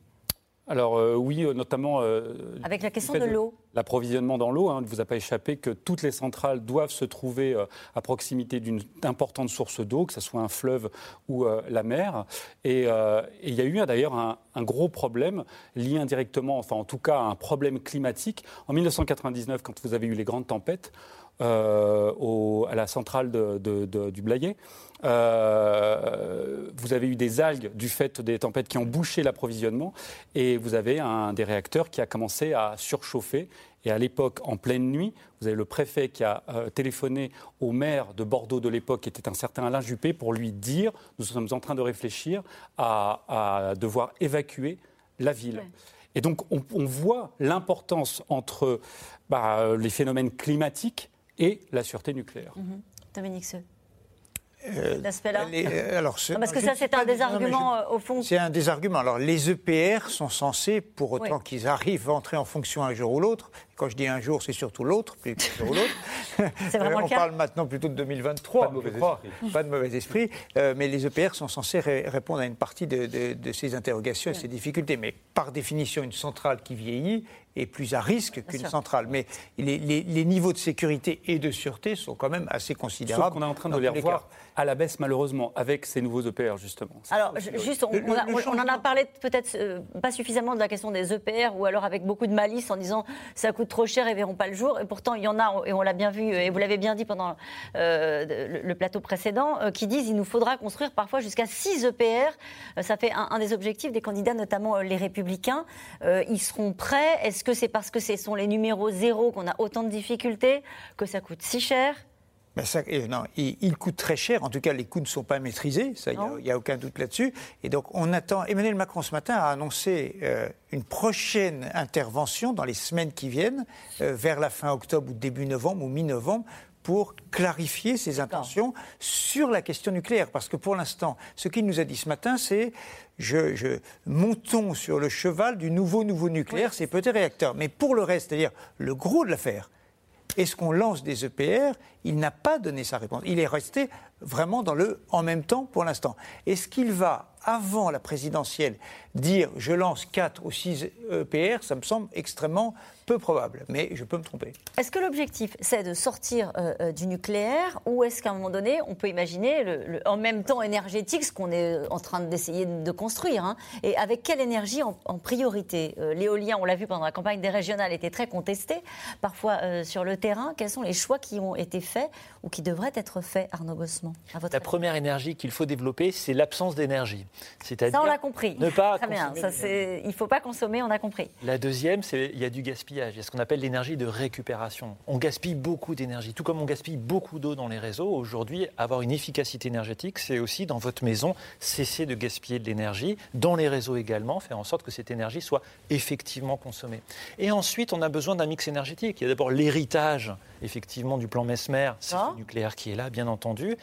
Alors euh, oui, euh, notamment...
Euh, Avec la question de l'eau.
L'approvisionnement dans l'eau, hein, ne vous a pas échappé que toutes les centrales doivent se trouver à proximité d'une importante source d'eau, que ce soit un fleuve ou la mer. Et il y a eu d'ailleurs un, gros problème lié indirectement, enfin en tout cas un problème climatique. En 1999, quand vous avez eu les grandes tempêtes, à la centrale du Blayet, euh, vous avez eu des algues du fait des tempêtes qui ont bouché l'approvisionnement et vous avez un des réacteurs qui a commencé à surchauffer. Et à l'époque, en pleine nuit, vous avez le préfet qui a euh, téléphoné au maire de Bordeaux de l'époque, qui était un certain Alain Juppé, pour lui dire nous sommes en train de réfléchir à, devoir évacuer la ville. Et donc, on, voit l'importance entre bah, les phénomènes climatiques et la sûreté nucléaire.
Mhm. Dominique Seux. Euh,
là euh, alors,
Parce que ça, c'est un des arguments, euh, au fond.
C'est un des arguments. Alors, les EPR sont censés, pour autant qu'ils arrivent à entrer en fonction un jour ou l'autre, quand je dis un jour, c'est surtout l'autre, plus qu'un jour ou l'autre.
c'est vraiment
On
le cas.
parle maintenant plutôt de 2023,
pas de mauvais esprit.
Pas de mauvais esprit. mais les EPR sont censés répondre à une partie de, de ces interrogations et ces difficultés. Mais par définition, une centrale qui vieillit est plus à risque qu'une centrale. Mais les, les, niveaux de sécurité et de sûreté sont quand même assez considérables.
Sauf qu'on est en train de les revoir à la baisse, malheureusement, avec ces nouveaux EPR, justement.
Alors, juste, on, on, en a parlé peut-être euh, pas suffisamment de la question des EPR, ou alors avec beaucoup de malice en disant ça coûte trop cher et verront pas le jour. Et pourtant, il y en a, et on l'a bien vu, et vous l'avez bien dit pendant euh, le, plateau précédent, euh, qui disent il nous faudra construire parfois jusqu'à 6 EPR. ça fait un, un, des objectifs des candidats, notamment les Républicains. ils seront prêts. Est-ce est-ce que c'est parce que ce sont les numéros zéro qu'on a autant de difficultés, que ça coûte si cher?
Ben ça, non, il, coûte très cher. En tout cas, les coûts ne sont pas maîtrisés. Il n'y a, aucun doute là-dessus. Et donc, on attend. Emmanuel Macron, ce matin, a annoncé euh, une prochaine intervention dans les semaines qui viennent, euh, vers la fin octobre ou début novembre ou mi-novembre, pour clarifier ses intentions sur la question nucléaire. Parce que pour l'instant, ce qu'il nous a dit ce matin, c'est je, je, montons sur le cheval du nouveau nouveau nucléaire, ces petits réacteurs. Mais pour le reste, c'est-à-dire le gros de l'affaire, est-ce qu'on lance des EPR Il n'a pas donné sa réponse. Il est resté vraiment dans le en même temps pour l'instant. Est-ce qu'il va avant la présidentielle, dire je lance 4 ou 6 EPR, ça me semble extrêmement peu probable, mais je peux me tromper.
Est-ce que l'objectif, c'est de sortir euh, euh, du nucléaire ou est-ce qu'à un moment donné, on peut imaginer le, en même temps énergétique, ce qu'on est en train d'essayer de construire, hein, et avec quelle énergie en, priorité euh, L'éolien, on l'a vu pendant la campagne des régionales, était très contesté, parfois sur le terrain. Quels sont les choix qui ont été faits ou qui devraient être faits, Arnaud
La première énergie qu'il faut développer, c'est l'absence d'énergie.
Ça, on l'a compris. Ne pas Très bien. Ça, il ne faut pas consommer, on a compris.
La deuxième, c'est il y a du gaspillage. Il y a ce qu'on appelle l'énergie de récupération. On gaspille beaucoup d'énergie. Tout comme on gaspille beaucoup d'eau dans les réseaux, aujourd'hui, avoir une efficacité énergétique, c'est aussi dans votre maison cesser de gaspiller de l'énergie, dans les réseaux également, faire en sorte que cette énergie soit effectivement consommée. Et ensuite, on a besoin d'un mix énergétique. Il y a d'abord l'héritage effectivement du plan Mesmer, c'est le nucléaire qui est là, bien entendu.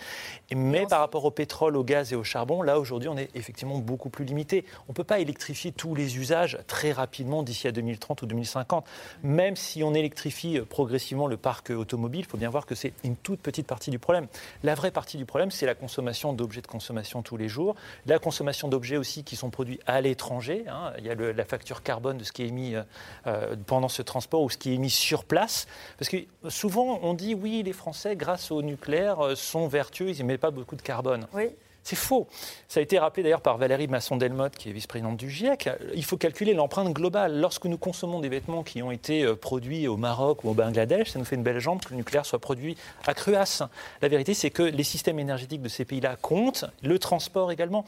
Mais par rapport au pétrole, au gaz et au charbon, là aujourd'hui, on est effectivement beaucoup plus limité. On ne peut pas électrifier tous les usages très rapidement d'ici à 2030 ou 2050. Même si on électrifie progressivement le parc automobile, il faut bien voir que c'est une toute petite partie du problème. La vraie partie du problème, c'est la consommation d'objets de consommation tous les jours, la consommation d'objets aussi qui sont produits à l'étranger. Hein. Il y a la facture carbone de ce qui est émis euh, euh, pendant ce transport ou ce qui est émis sur place. Parce que souvent, on dit oui, les Français, grâce au nucléaire, euh, sont vertueux, ils n'émettent pas beaucoup de carbone.
Oui.
C'est faux. Ça a été rappelé d'ailleurs par Valérie Masson-Delmotte, qui est vice-présidente du GIEC. Il faut calculer l'empreinte globale. Lorsque nous consommons des vêtements qui ont été euh, produits au Maroc ou au Bangladesh, ça nous fait une belle jambe que le nucléaire soit produit à Cruas. La vérité, c'est que les systèmes énergétiques de ces pays-là comptent, le transport également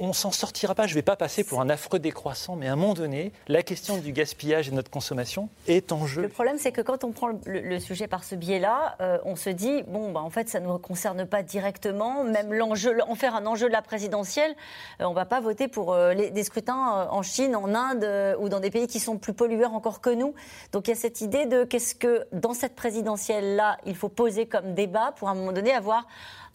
on s'en sortira pas. Je ne vais pas passer pour un affreux décroissant, mais à un moment donné, la question du gaspillage et de notre consommation est en jeu.
Le problème, c'est que quand on prend le, sujet par ce biais-là, euh, on se dit bon, bah, en fait, ça ne nous concerne pas directement. Même en faire un enjeu de la présidentielle, euh, on ne va pas voter pour euh, des scrutins en Chine, en Inde ou dans des pays qui sont plus pollueurs encore que nous. Donc il y a cette idée de qu'est-ce que dans cette présidentielle-là, il faut poser comme débat pour à un moment donné avoir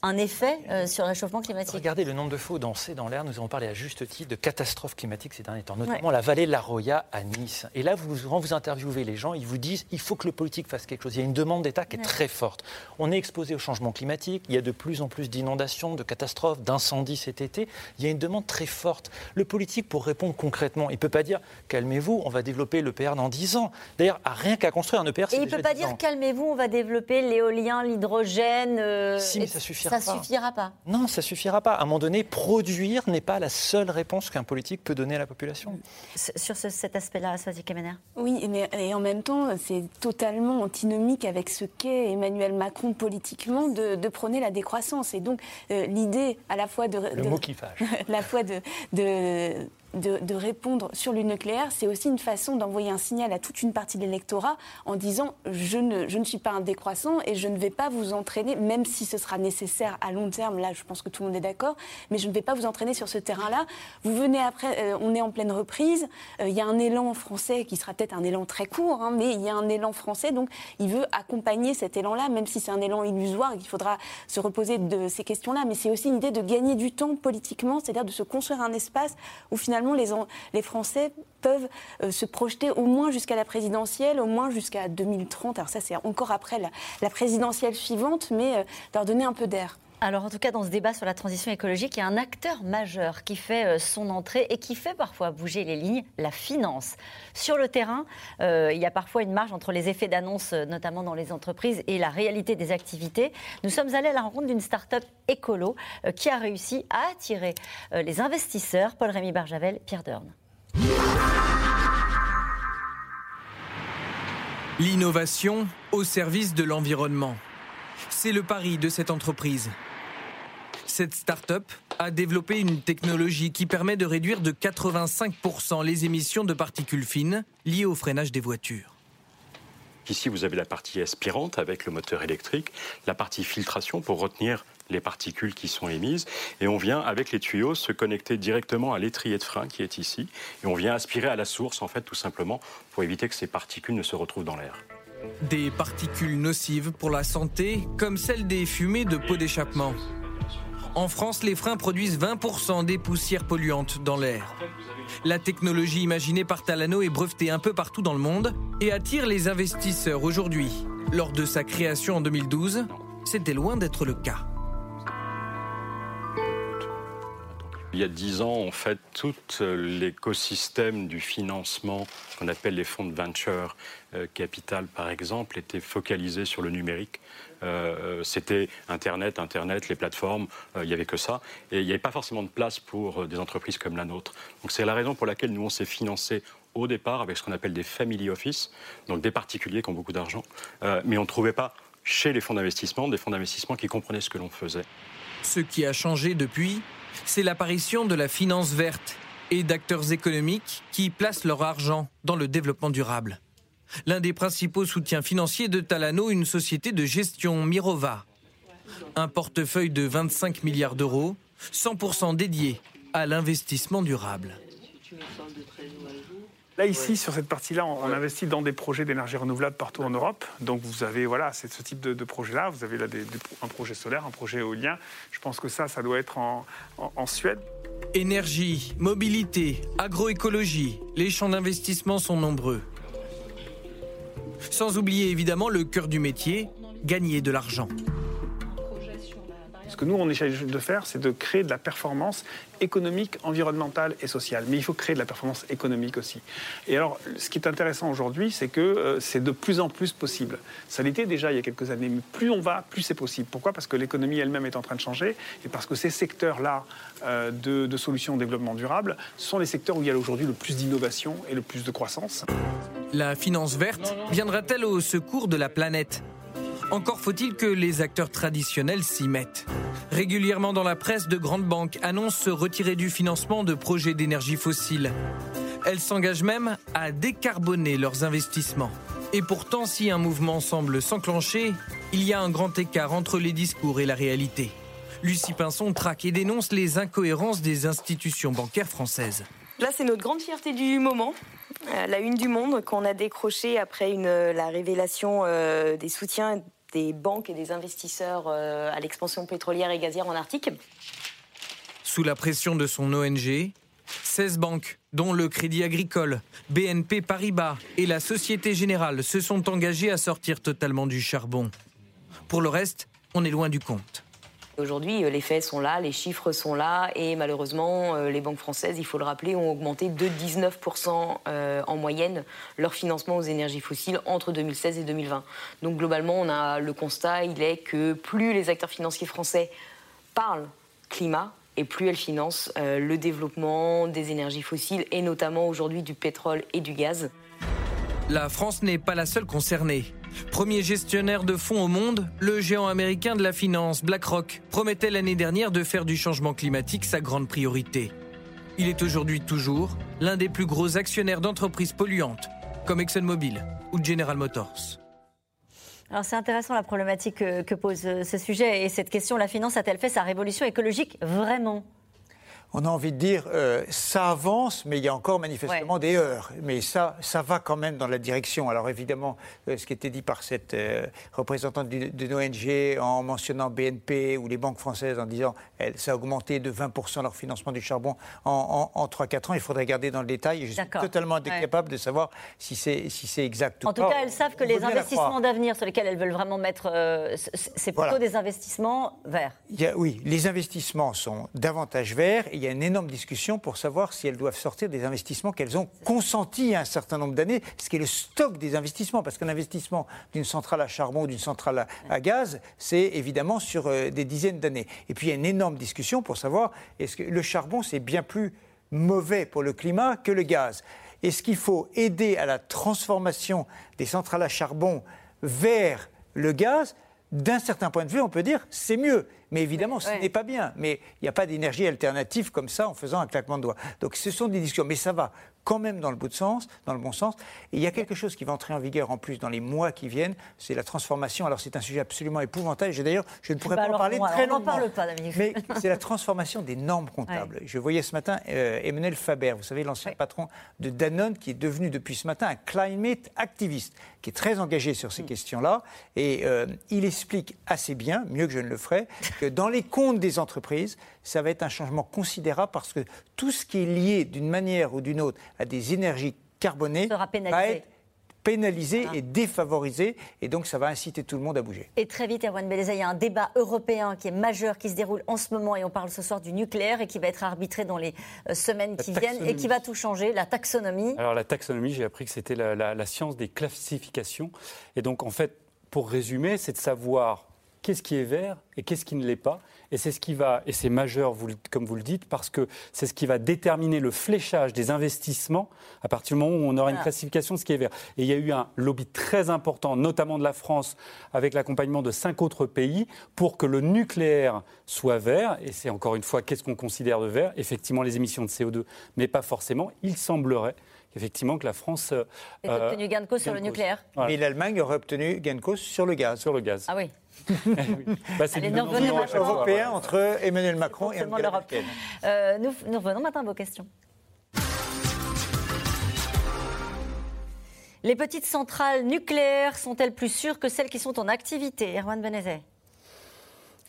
un effet euh, sur le réchauffement climatique.
Regardez le nombre de faux dansés dans l'air. Nous avons parlé à juste titre de catastrophes climatiques ces derniers temps, notamment la vallée de la Roya à Nice. Et là, vous, quand vous interviewez les gens, ils vous disent il faut que le politique fasse quelque chose. Il y a une demande d'État qui est très forte. On est exposé au changement climatique. Il y a de plus en plus d'inondations, de catastrophes, d'incendies cet été. Il y a une demande très forte. Le politique, pour répondre concrètement, il ne peut pas dire calmez-vous, on va développer l'EPR dans 10 ans. D'ailleurs, rien qu'à construire un EPR,
Et il ne peut pas dire calmez-vous, on va développer l'éolien, l'hydrogène.
Euh, si, mais ça suffira
ça suffira pas.
Non, ça suffira pas. À un moment donné, produire n'est pas la seule réponse qu'un politique peut donner à la population.
Sur cet aspect-là, Swati Kemener
Oui, mais et en même temps, c'est totalement antinomique avec ce qu'est Emmanuel Macron politiquement de, prôner la décroissance. Et donc, euh, l'idée à la fois de.
Le mot qui fâche.
la fois de, de de, répondre sur le nucléaire, c'est aussi une façon d'envoyer un signal à toute une partie de l'électorat en disant je ne, je ne suis pas un décroissant et je ne vais pas vous entraîner, même si ce sera nécessaire à long terme, là je pense que tout le monde est d'accord, mais je ne vais pas vous entraîner sur ce terrain-là. Vous venez après, euh, on est en pleine reprise, euh, il y a un élan français qui sera peut-être un élan très court, hein, mais il y a un élan français, donc il veut accompagner cet élan-là, même si c'est un élan illusoire et qu'il faudra se reposer de ces questions-là, mais c'est aussi une idée de gagner du temps politiquement, c'est-à-dire de se construire un espace où finalement les, les Français peuvent euh, se projeter au moins jusqu'à la présidentielle, au moins jusqu'à 2030. Alors ça, c'est encore après la, présidentielle suivante, mais euh, leur donner un peu d'air.
Alors en tout cas, dans ce débat sur la transition écologique, il y a un acteur majeur qui fait euh, son entrée et qui fait parfois bouger les lignes, la finance. Sur le terrain, il y a parfois une marge entre les effets d'annonce, notamment dans les entreprises, et la réalité des activités. Nous sommes allés à la rencontre d'une start-up écolo qui a réussi à attirer les investisseurs. Paul-Rémy Barjavel, Pierre Dern.
L'innovation au service de l'environnement. C'est le pari de cette entreprise. Cette start-up a développé une technologie qui permet de réduire de 85% les émissions de particules fines liées au freinage des voitures.
Ici, vous avez la partie aspirante avec le moteur électrique, la partie filtration pour retenir les particules qui sont émises. Et on vient, avec les tuyaux, se connecter directement à l'étrier de frein qui est ici. Et on vient aspirer à la source, en fait, tout simplement, pour éviter que ces particules ne se retrouvent dans l'air.
Des particules nocives pour la santé, comme celles des fumées de pots d'échappement. En France, les freins produisent 20% des poussières polluantes dans l'air. La technologie imaginée par Talano est brevetée un peu partout dans le monde et attire les investisseurs aujourd'hui. Lors de sa création en 2012, c'était loin d'être le cas.
Il y a dix ans, en fait, tout l'écosystème du financement qu'on appelle les fonds de venture euh, capital, par exemple, était focalisé sur le numérique. Euh, euh, c'était Internet, Internet, les plateformes, il n'y avait que ça. Et il n'y avait pas forcément de place pour des entreprises comme la nôtre. Donc c'est la raison pour laquelle nous, on s'est financé au départ avec ce qu'on appelle des family office, donc des particuliers qui ont beaucoup d'argent, mais on ne trouvait pas chez les fonds d'investissement des fonds d'investissement qui comprenaient ce que l'on faisait.
Ce qui a changé depuis, c'est l'apparition de la finance verte et d'acteurs économiques qui placent leur argent dans le développement durable. L'un des principaux soutiens financiers de Talano, une société de gestion Mirova. Un portefeuille de 25 milliards d'euros, 100% dédié à l'investissement durable.
Là, ici, sur cette partie-là, on, investit dans des projets d'énergie renouvelable partout en Europe. Donc, vous avez voilà, ce type de, projet-là. Vous avez là un projet solaire, un projet éolien. Je pense que ça, ça doit être en, en Suède.
Énergie, mobilité, agroécologie, les champs d'investissement sont nombreux. Sans oublier évidemment le cœur du métier, gagner de l'argent.
Ce que nous, on essaie de faire, c'est de créer de la performance économique, environnementale et sociale. Mais il faut créer de la performance économique aussi. Et alors, ce qui est intéressant aujourd'hui, c'est que euh, c'est de plus en plus possible. Ça l'était déjà il y a quelques années, mais plus on va, plus c'est possible. Pourquoi? Parce que l'économie elle-même est en train de changer et parce que ces secteurs-là euh, de, solutions de développement durable sont les secteurs où il y a aujourd'hui le plus d'innovation et le plus de croissance.
La finance verte viendra-t-elle au secours de la planète? Encore faut-il que les acteurs traditionnels s'y mettent. Régulièrement dans la presse, de grandes banques annoncent se retirer du financement de projets d'énergie fossile. Elles s'engagent même à décarboner leurs investissements. Et pourtant, si un mouvement semble s'enclencher, il y a un grand écart entre les discours et la réalité. Lucie Pinson traque et dénonce les incohérences des institutions bancaires françaises.
Là, c'est notre grande fierté du moment. Euh, la une du monde qu'on a décrochée après la révélation euh, des soutiens des banques et des investisseurs euh, à l'expansion pétrolière et gazière en Arctique.
Sous la pression de son ONG, 16 banques, dont le Crédit Agricole, BNP Paribas et la Société Générale, se sont engagées à sortir totalement du charbon. Pour le reste, on est loin du compte.
Aujourd'hui, euh, les faits sont là, les chiffres sont là, et malheureusement, euh, les banques françaises, il faut le rappeler, ont augmenté de 19% euh, en moyenne leur financement aux énergies fossiles entre 2016 et 2020. Donc globalement, on a le constat, il est que plus les acteurs financiers français parlent climat, et plus elles financent le développement des énergies fossiles, et notamment aujourd'hui du pétrole et du gaz.
La France n'est pas la seule concernée. Premier gestionnaire de fonds au monde, le géant américain de la finance BlackRock promettait l'année dernière de faire du changement climatique sa grande priorité. Il est aujourd'hui toujours l'un des plus gros actionnaires d'entreprises polluantes, comme ExxonMobil ou General Motors.
Alors c'est intéressant la problématique que, que pose euh, ce sujet et cette question, la finance a-t-elle fait sa révolution écologique vraiment?
On a envie de dire, euh, ça avance, mais il y a encore manifestement des heures. Mais ça, ça va quand même dans la direction. Alors évidemment, euh, ce qui était dit par cette euh, représentante d'une ONG en mentionnant BNP ou les banques françaises en disant elle, ça a augmenté de 20% leur financement du charbon en, en, 3-4 ans, il faudrait regarder dans le détail. je suis totalement incapable de savoir si c'est si exact ou
pas. En tout cas, elles savent que les investissements d'avenir sur lesquels elles veulent vraiment mettre, c'est plutôt des investissements verts.
oui, les investissements sont davantage verts. Et il y a une énorme discussion pour savoir si elles doivent sortir des investissements qu'elles ont consentis à un certain nombre d'années, ce qui est le stock des investissements. Parce qu'un investissement d'une centrale à charbon ou d'une centrale à, gaz, c'est évidemment sur euh, des dizaines d'années. Et puis il y a une énorme discussion pour savoir est-ce que le charbon, c'est bien plus mauvais pour le climat que le gaz? Est-ce qu'il faut aider à la transformation des centrales à charbon vers le gaz? D'un certain point de vue, on peut dire c'est mieux. Mais évidemment, ce n'est pas bien. Mais il n'y a pas d'énergie alternative comme ça en faisant un claquement de doigts. Donc ce sont des discussions. Mais ça va quand même dans le, bon sens, dans le bon sens. Et il y a quelque chose qui va entrer en vigueur en plus dans les mois qui viennent, c'est la transformation. Alors c'est un sujet absolument épouvantable. D'ailleurs, je ne pourrais bah pas en parler très longtemps.
parle pas,
Mais c'est la transformation des normes comptables. Je voyais ce matin euh, Emmanuel Faber, vous savez, l'ancien patron de Danone, qui est devenu depuis ce matin un climate activiste, qui est très engagé sur ces mm. questions-là. Et euh, il explique assez bien, mieux que je ne le ferai, que dans les comptes des entreprises, ça va être un changement considérable parce que tout ce qui est lié d'une manière ou d'une autre à des énergies carbonées va être pénalisé et défavorisé, et donc ça va inciter tout le monde à bouger.
Et très vite, Erwan Beleza, il y a un débat européen qui est majeur, qui se déroule en ce moment, et on parle ce soir du nucléaire, et qui va être arbitré dans les euh, semaines qui viennent, et qui va tout changer, la taxonomie.
Alors la taxonomie, j'ai appris que c'était la, la science des classifications, et donc en fait, pour résumer, c'est de savoir qu'est-ce qui est vert et qu'est-ce qui ne l'est pas. Et c'est ce qui va, et c'est majeur, vous, comme vous le dites, parce que c'est ce qui va déterminer le fléchage des investissements à partir du moment où on aura une classification de ce qui est vert. Et il y a eu un lobby très important, notamment de la France, avec l'accompagnement de cinq autres pays, pour que le nucléaire soit vert. Et c'est encore une fois, qu'est-ce qu'on considère de vert? Effectivement, les émissions de CO2, mais pas forcément. Il semblerait effectivement que la France
ait euh, obtenu gain de cause sur le nucléaire.
Et l'Allemagne aurait obtenu gain de cause sur le gaz.
Sur le gaz.
Ah oui.
bah, c'est européen entre Emmanuel Macron et Angela Merkel.
Euh, nous, nous revenons maintenant à vos questions. Les petites centrales nucléaires sont-elles plus sûres que celles qui sont en activité? Erwan Benezet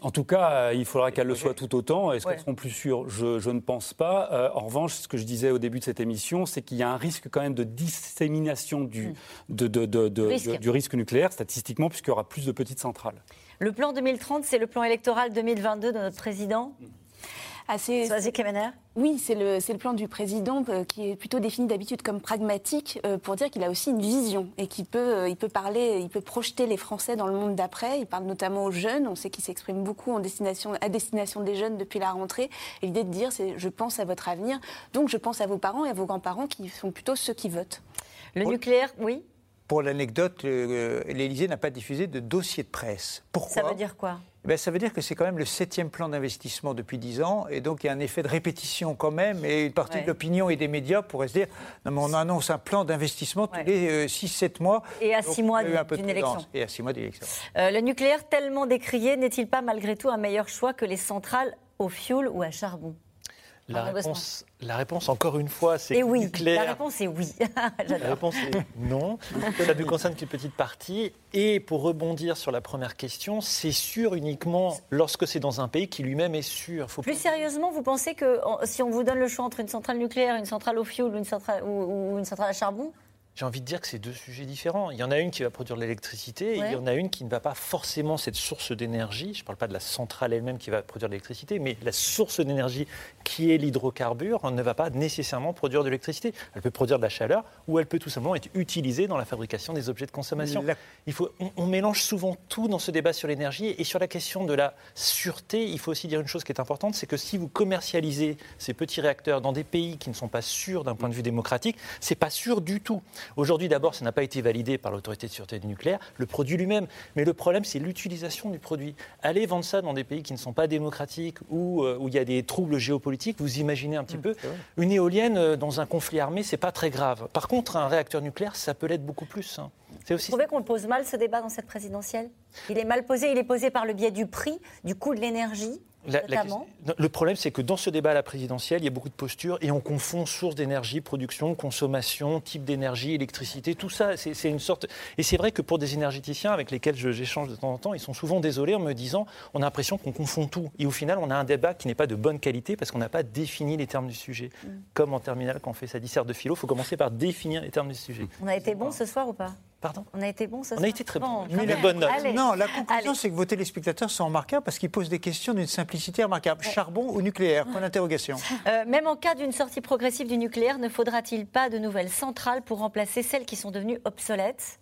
en tout cas, euh, il faudra qu'elles le soient tout autant. Est-ce qu'elles seront plus sûres? Je, ne pense pas. Euh, en revanche, ce que je disais au début de cette émission, c'est qu'il y a un risque quand même de dissémination du, hmm. risque. du risque nucléaire, statistiquement, puisqu'il y aura plus de petites centrales.
Le plan 2030, c'est le plan électoral 2022 de notre président?
Assez. Oui, c'est le, le, plan du président euh, qui est plutôt défini d'habitude comme pragmatique euh, pour dire qu'il a aussi une vision et qu'il peut, euh, il peut parler, il peut projeter les Français dans le monde d'après. Il parle notamment aux jeunes. On sait qu'il s'exprime beaucoup en destination, à destination des jeunes depuis la rentrée. Et l'idée de dire, c'est je pense à votre avenir, donc je pense à vos parents et à vos grands-parents qui sont plutôt ceux qui votent.
Le nucléaire, oui
pour l'anecdote, l'Élysée n'a pas diffusé de dossier de presse. Pourquoi?
Ça veut dire quoi?
Eh ben, ça veut dire que c'est quand même le septième plan d'investissement depuis dix ans, et donc il y a un effet de répétition quand même, et une partie de l'opinion et des médias pourraient se dire, non mais on annonce un plan d'investissement tous les 6-7 euh, mois.
Et à 6 mois d'une élection.
Et à 6 mois d'élection.
Euh, le nucléaire tellement décrié, n'est-il pas malgré tout un meilleur choix que les centrales au fioul ou à charbon?
La réponse, la réponse, encore une fois, c'est oui. nucléaire.
La réponse est oui.
la réponse est non. Ça ne concerne qu'une petite partie. Et pour rebondir sur la première question, c'est sûr uniquement lorsque c'est dans un pays qui lui-même est sûr.
Plus sérieusement, vous pensez que si on vous donne le choix entre une centrale nucléaire, une centrale au fioul ou une centrale, ou une centrale à charbon,
j'ai envie de dire que c'est deux sujets différents. Il y en a une qui va produire de l'électricité et il y en a une qui ne va pas forcément cette source d'énergie. Je ne parle pas de la centrale elle-même qui va produire de l'électricité, mais la source d'énergie qui est l'hydrocarbure ne va pas nécessairement produire de l'électricité. Elle peut produire de la chaleur ou elle peut tout simplement être utilisée dans la fabrication des objets de consommation. Il faut, on, mélange souvent tout dans ce débat sur l'énergie et sur la question de la sûreté. Il faut aussi dire une chose qui est importante, c'est que si vous commercialisez ces petits réacteurs dans des pays qui ne sont pas sûrs d'un point de vue démocratique, c'est pas sûr du tout. Aujourd'hui, d'abord, ça n'a pas été validé par l'autorité de sûreté du nucléaire, le produit lui-même. Mais le problème, c'est l'utilisation du produit. Allez vendre ça dans des pays qui ne sont pas démocratiques ou euh, où il y a des troubles géopolitiques, vous imaginez un petit peu. Une éolienne euh, dans un conflit armé, c'est pas très grave. Par contre, un réacteur nucléaire, ça peut l'être beaucoup plus. hein. C'est aussi
Vous trouvez qu'on le pose mal ce débat dans cette présidentielle? Il est mal posé, il est posé par le biais du prix, du coût de l'énergie.
La- le problème, c'est que dans ce débat à la présidentielle, il y a beaucoup de postures et on confond source d'énergie, production, consommation, type d'énergie, électricité, tout ça, c'est une sorte. Et c'est vrai que pour des énergéticiens avec lesquels j'échange de temps en temps, ils sont souvent désolés en me disant on a l'impression qu'on confond tout. Et au final, on a un débat qui n'est pas de bonne qualité parce qu'on n'a pas défini les termes du sujet.
Mm.
Comme en terminale, quand on fait sa disserte de philo, il faut commencer par définir les termes du sujet.
On a été bon ce soir ou pas?
Pardon
On a été bon ce
On a été très
bon.
les bonnes notes.
Allez.
Non, la conclusion, c'est que vos téléspectateurs sont remarquables parce qu'ils posent des questions d'une simplicité remarquable. Charbon ou nucléaire Point d'interrogation.
Euh, même en cas d'une sortie progressive du nucléaire, ne faudra-t-il pas de nouvelles centrales pour remplacer celles qui sont devenues obsolètes?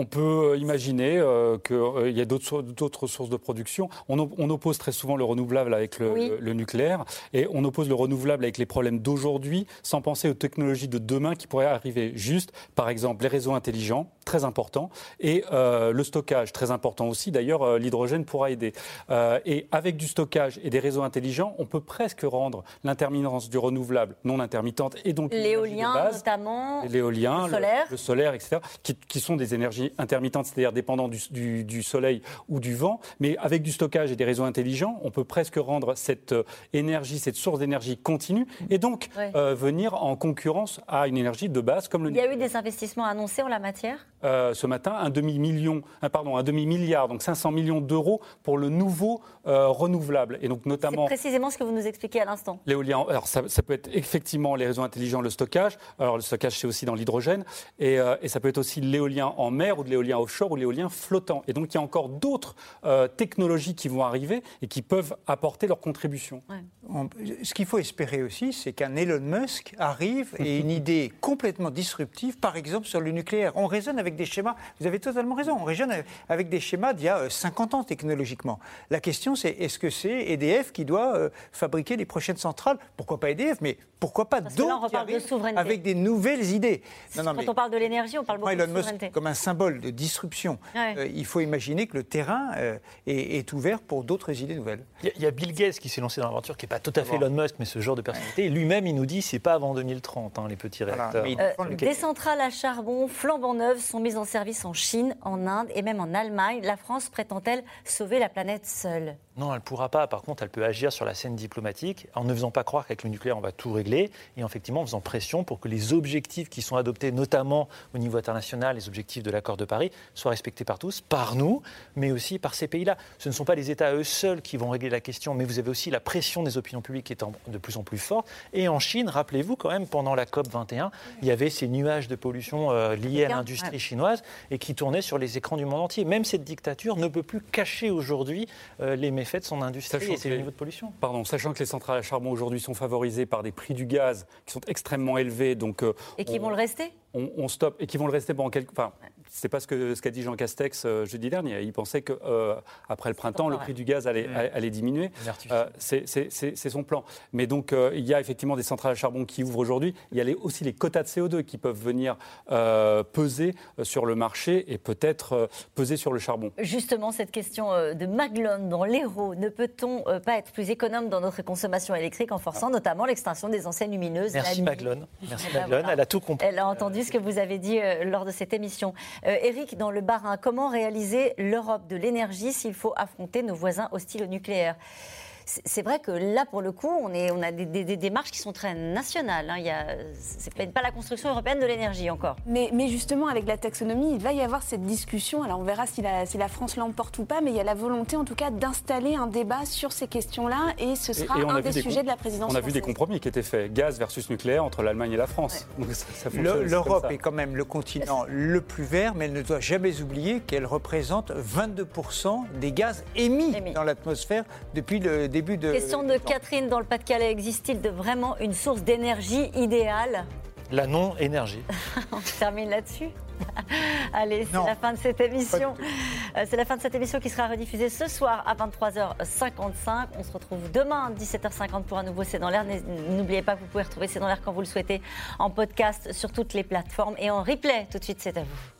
On peut euh, imaginer euh, qu'il y a d'autres sour- d'autres sources de production. On, op- on oppose très souvent le renouvelable avec le,
Oui.
le- le nucléaire et on oppose le renouvelable avec les problèmes d'aujourd'hui sans penser aux technologies de demain qui pourraient arriver. Juste, par exemple, les réseaux intelligents, très important, et euh, le stockage, très important aussi. D'ailleurs, euh, l'hydrogène pourra aider. Euh, et avec du stockage et des réseaux intelligents, on peut presque rendre l'intermittence du renouvelable non intermittente et donc
L'éolien notamment,
l'éolien,
le solaire.
le, solaire, etc., qui, qui sont des énergies intermittentes, c'est-à-dire dépendantes du, du- du soleil ou du vent. Mais avec du stockage et des réseaux intelligents, on peut presque rendre cette euh, énergie, cette source d'énergie continue, et donc
Ouais.
euh, venir en concurrence à une énergie de base comme le
Il y a eu des investissements annoncés en la matière?
Euh, ce matin un demi-million, un, pardon, un demi-milliard, donc 500 millions d'euros pour le nouveau euh, renouvelable. Et donc
C'est
notamment
précisément ce que vous nous expliquez à l'instant.
L'éolien, alors ça, ça peut être effectivement les réseaux intelligents, le stockage. Alors le stockage, c'est aussi dans l'hydrogène. Et, euh, et ça peut être aussi l'éolien en mer ou de l'éolien offshore ou l'éolien flottant. Et donc il y a encore d'autres euh, technologies qui vont arriver et qui peuvent apporter leur contribution.
On- ce qu'il faut espérer aussi, c'est qu'un Elon Musk arrive et une idée complètement disruptive, par exemple sur le nucléaire. On raisonne avec des schémas, vous avez totalement raison, on raisonne avec des schémas d'il y a euh, 50 ans technologiquement. La question, c'est est-ce que c'est EDF qui doit euh, fabriquer les prochaines centrales? Pourquoi pas EDF, mais pourquoi pas d'autres
de
avec des nouvelles idées? Non, non,
Quand
mais-
on parle de l'énergie, on parle beaucoup
Elon
de
Musk
souveraineté.
comme un symbole de disruption.
Ouais.
Euh, il faut imaginer que le terrain euh, est, est ouvert pour d'autres idées nouvelles.
Il y a- il y, a Bill Gates qui s'est lancé dans l'aventure, qui n'est pas tout à fait Elon Musk, mais ce genre de personnalité. Lui-même, il nous dit c'est pas avant 2030, hein, les petits réacteurs.
Euh, des centrales à charbon flambant neuves sont mises en service en Chine, en Inde et même en Allemagne. La France prétend-elle sauver la planète seule?
Non, elle ne pourra pas. Par contre, elle peut agir sur la scène diplomatique en ne faisant pas croire qu'avec le nucléaire, on va tout régler et en effectivement en faisant pression pour que les objectifs qui sont adoptés, notamment au niveau international, les objectifs de l'accord de Paris, soient respectés par tous, par nous, mais aussi par ces pays-là. Ce ne sont pas les États eux seuls qui vont régler la question, mais vous avez aussi la pression des opinions publiques qui est de plus en plus forte. Et en Chine, rappelez-vous quand même, pendant la COP 21, il y avait ces nuages de pollution euh, liés à l'industrie
ouais.
Chinoise et qui tournaient sur les écrans du monde entier. Même cette dictature ne peut plus cacher aujourd'hui euh, les méfaits de son industrie
Sachant
et ses
que-
niveaux de pollution.
Pardon, sachant que les centrales à charbon aujourd'hui sont favorisées par des prix du gaz qui sont extrêmement élevés, donc euh,
Et qui
on-
vont le rester?
On, on stoppe et qui vont le rester pendant quelques. Enfin, c'est pas ce que ce qu'a dit Jean Castex euh, jeudi dernier. Il pensait que euh, après le printemps, le prix du gaz allait,
Mmh.
allait- diminuer. Euh, c'est- c'est c'est- c'est son plan. Mais donc euh, il y a effectivement des centrales à charbon qui ouvrent aujourd'hui. Il y a les- aussi les quotas de CO2 qui peuvent venir euh, peser sur le marché et peut-être euh, peser sur le charbon.
Justement, cette question de Maglone dans l'Hérault, ne peut-on pas être plus économe dans notre consommation électrique en forçant notamment l'extinction des enseignes lumineuses
Merci Maglone. Merci
ben
Maglone.
voilà.
Elle a tout compris.
Elle a entendu ce que vous avez dit euh, lors de cette émission. Euh, Eric, dans le Bas-Rhin, comment réaliser l'Europe de l'énergie s'il faut affronter nos voisins hostiles au nucléaire? C'est vrai que là, pour le coup, on, est, on a des, des- des démarches qui sont très nationales. Hein. Il y a- C'est pas- pas la construction européenne de l'énergie encore.
Mais, mais justement, avec la taxonomie, il va y avoir cette discussion. Alors, on verra si la, si la France l'emporte ou pas, mais il y a la volonté, en tout cas, d'installer un débat sur ces questions-là, et ce sera
Et-
un des,
des
sujets de la présidence
On a vu des compromis qui étaient faits, gaz versus nucléaire entre l'Allemagne et la France.
Le- L'Europe est quand même le continent le plus vert, mais elle ne doit jamais oublier qu'elle représente 22% des gaz émis, dans l'atmosphère depuis le début de.
Question de Catherine dans le Pas-de-Calais. Existe-t-il de vraiment une source d'énergie idéale?
La non-énergie.
On termine là-dessus? Allez, c'est la fin de cette émission. Euh, c'est la fin de cette émission qui sera rediffusée ce soir à 23h55. On se retrouve demain à 17h50 pour un nouveau C'est dans l'air. N'oubliez pas que vous pouvez retrouver C'est dans l'air quand vous le souhaitez en podcast sur toutes les plateformes et en replay. Tout de suite, c'est à vous.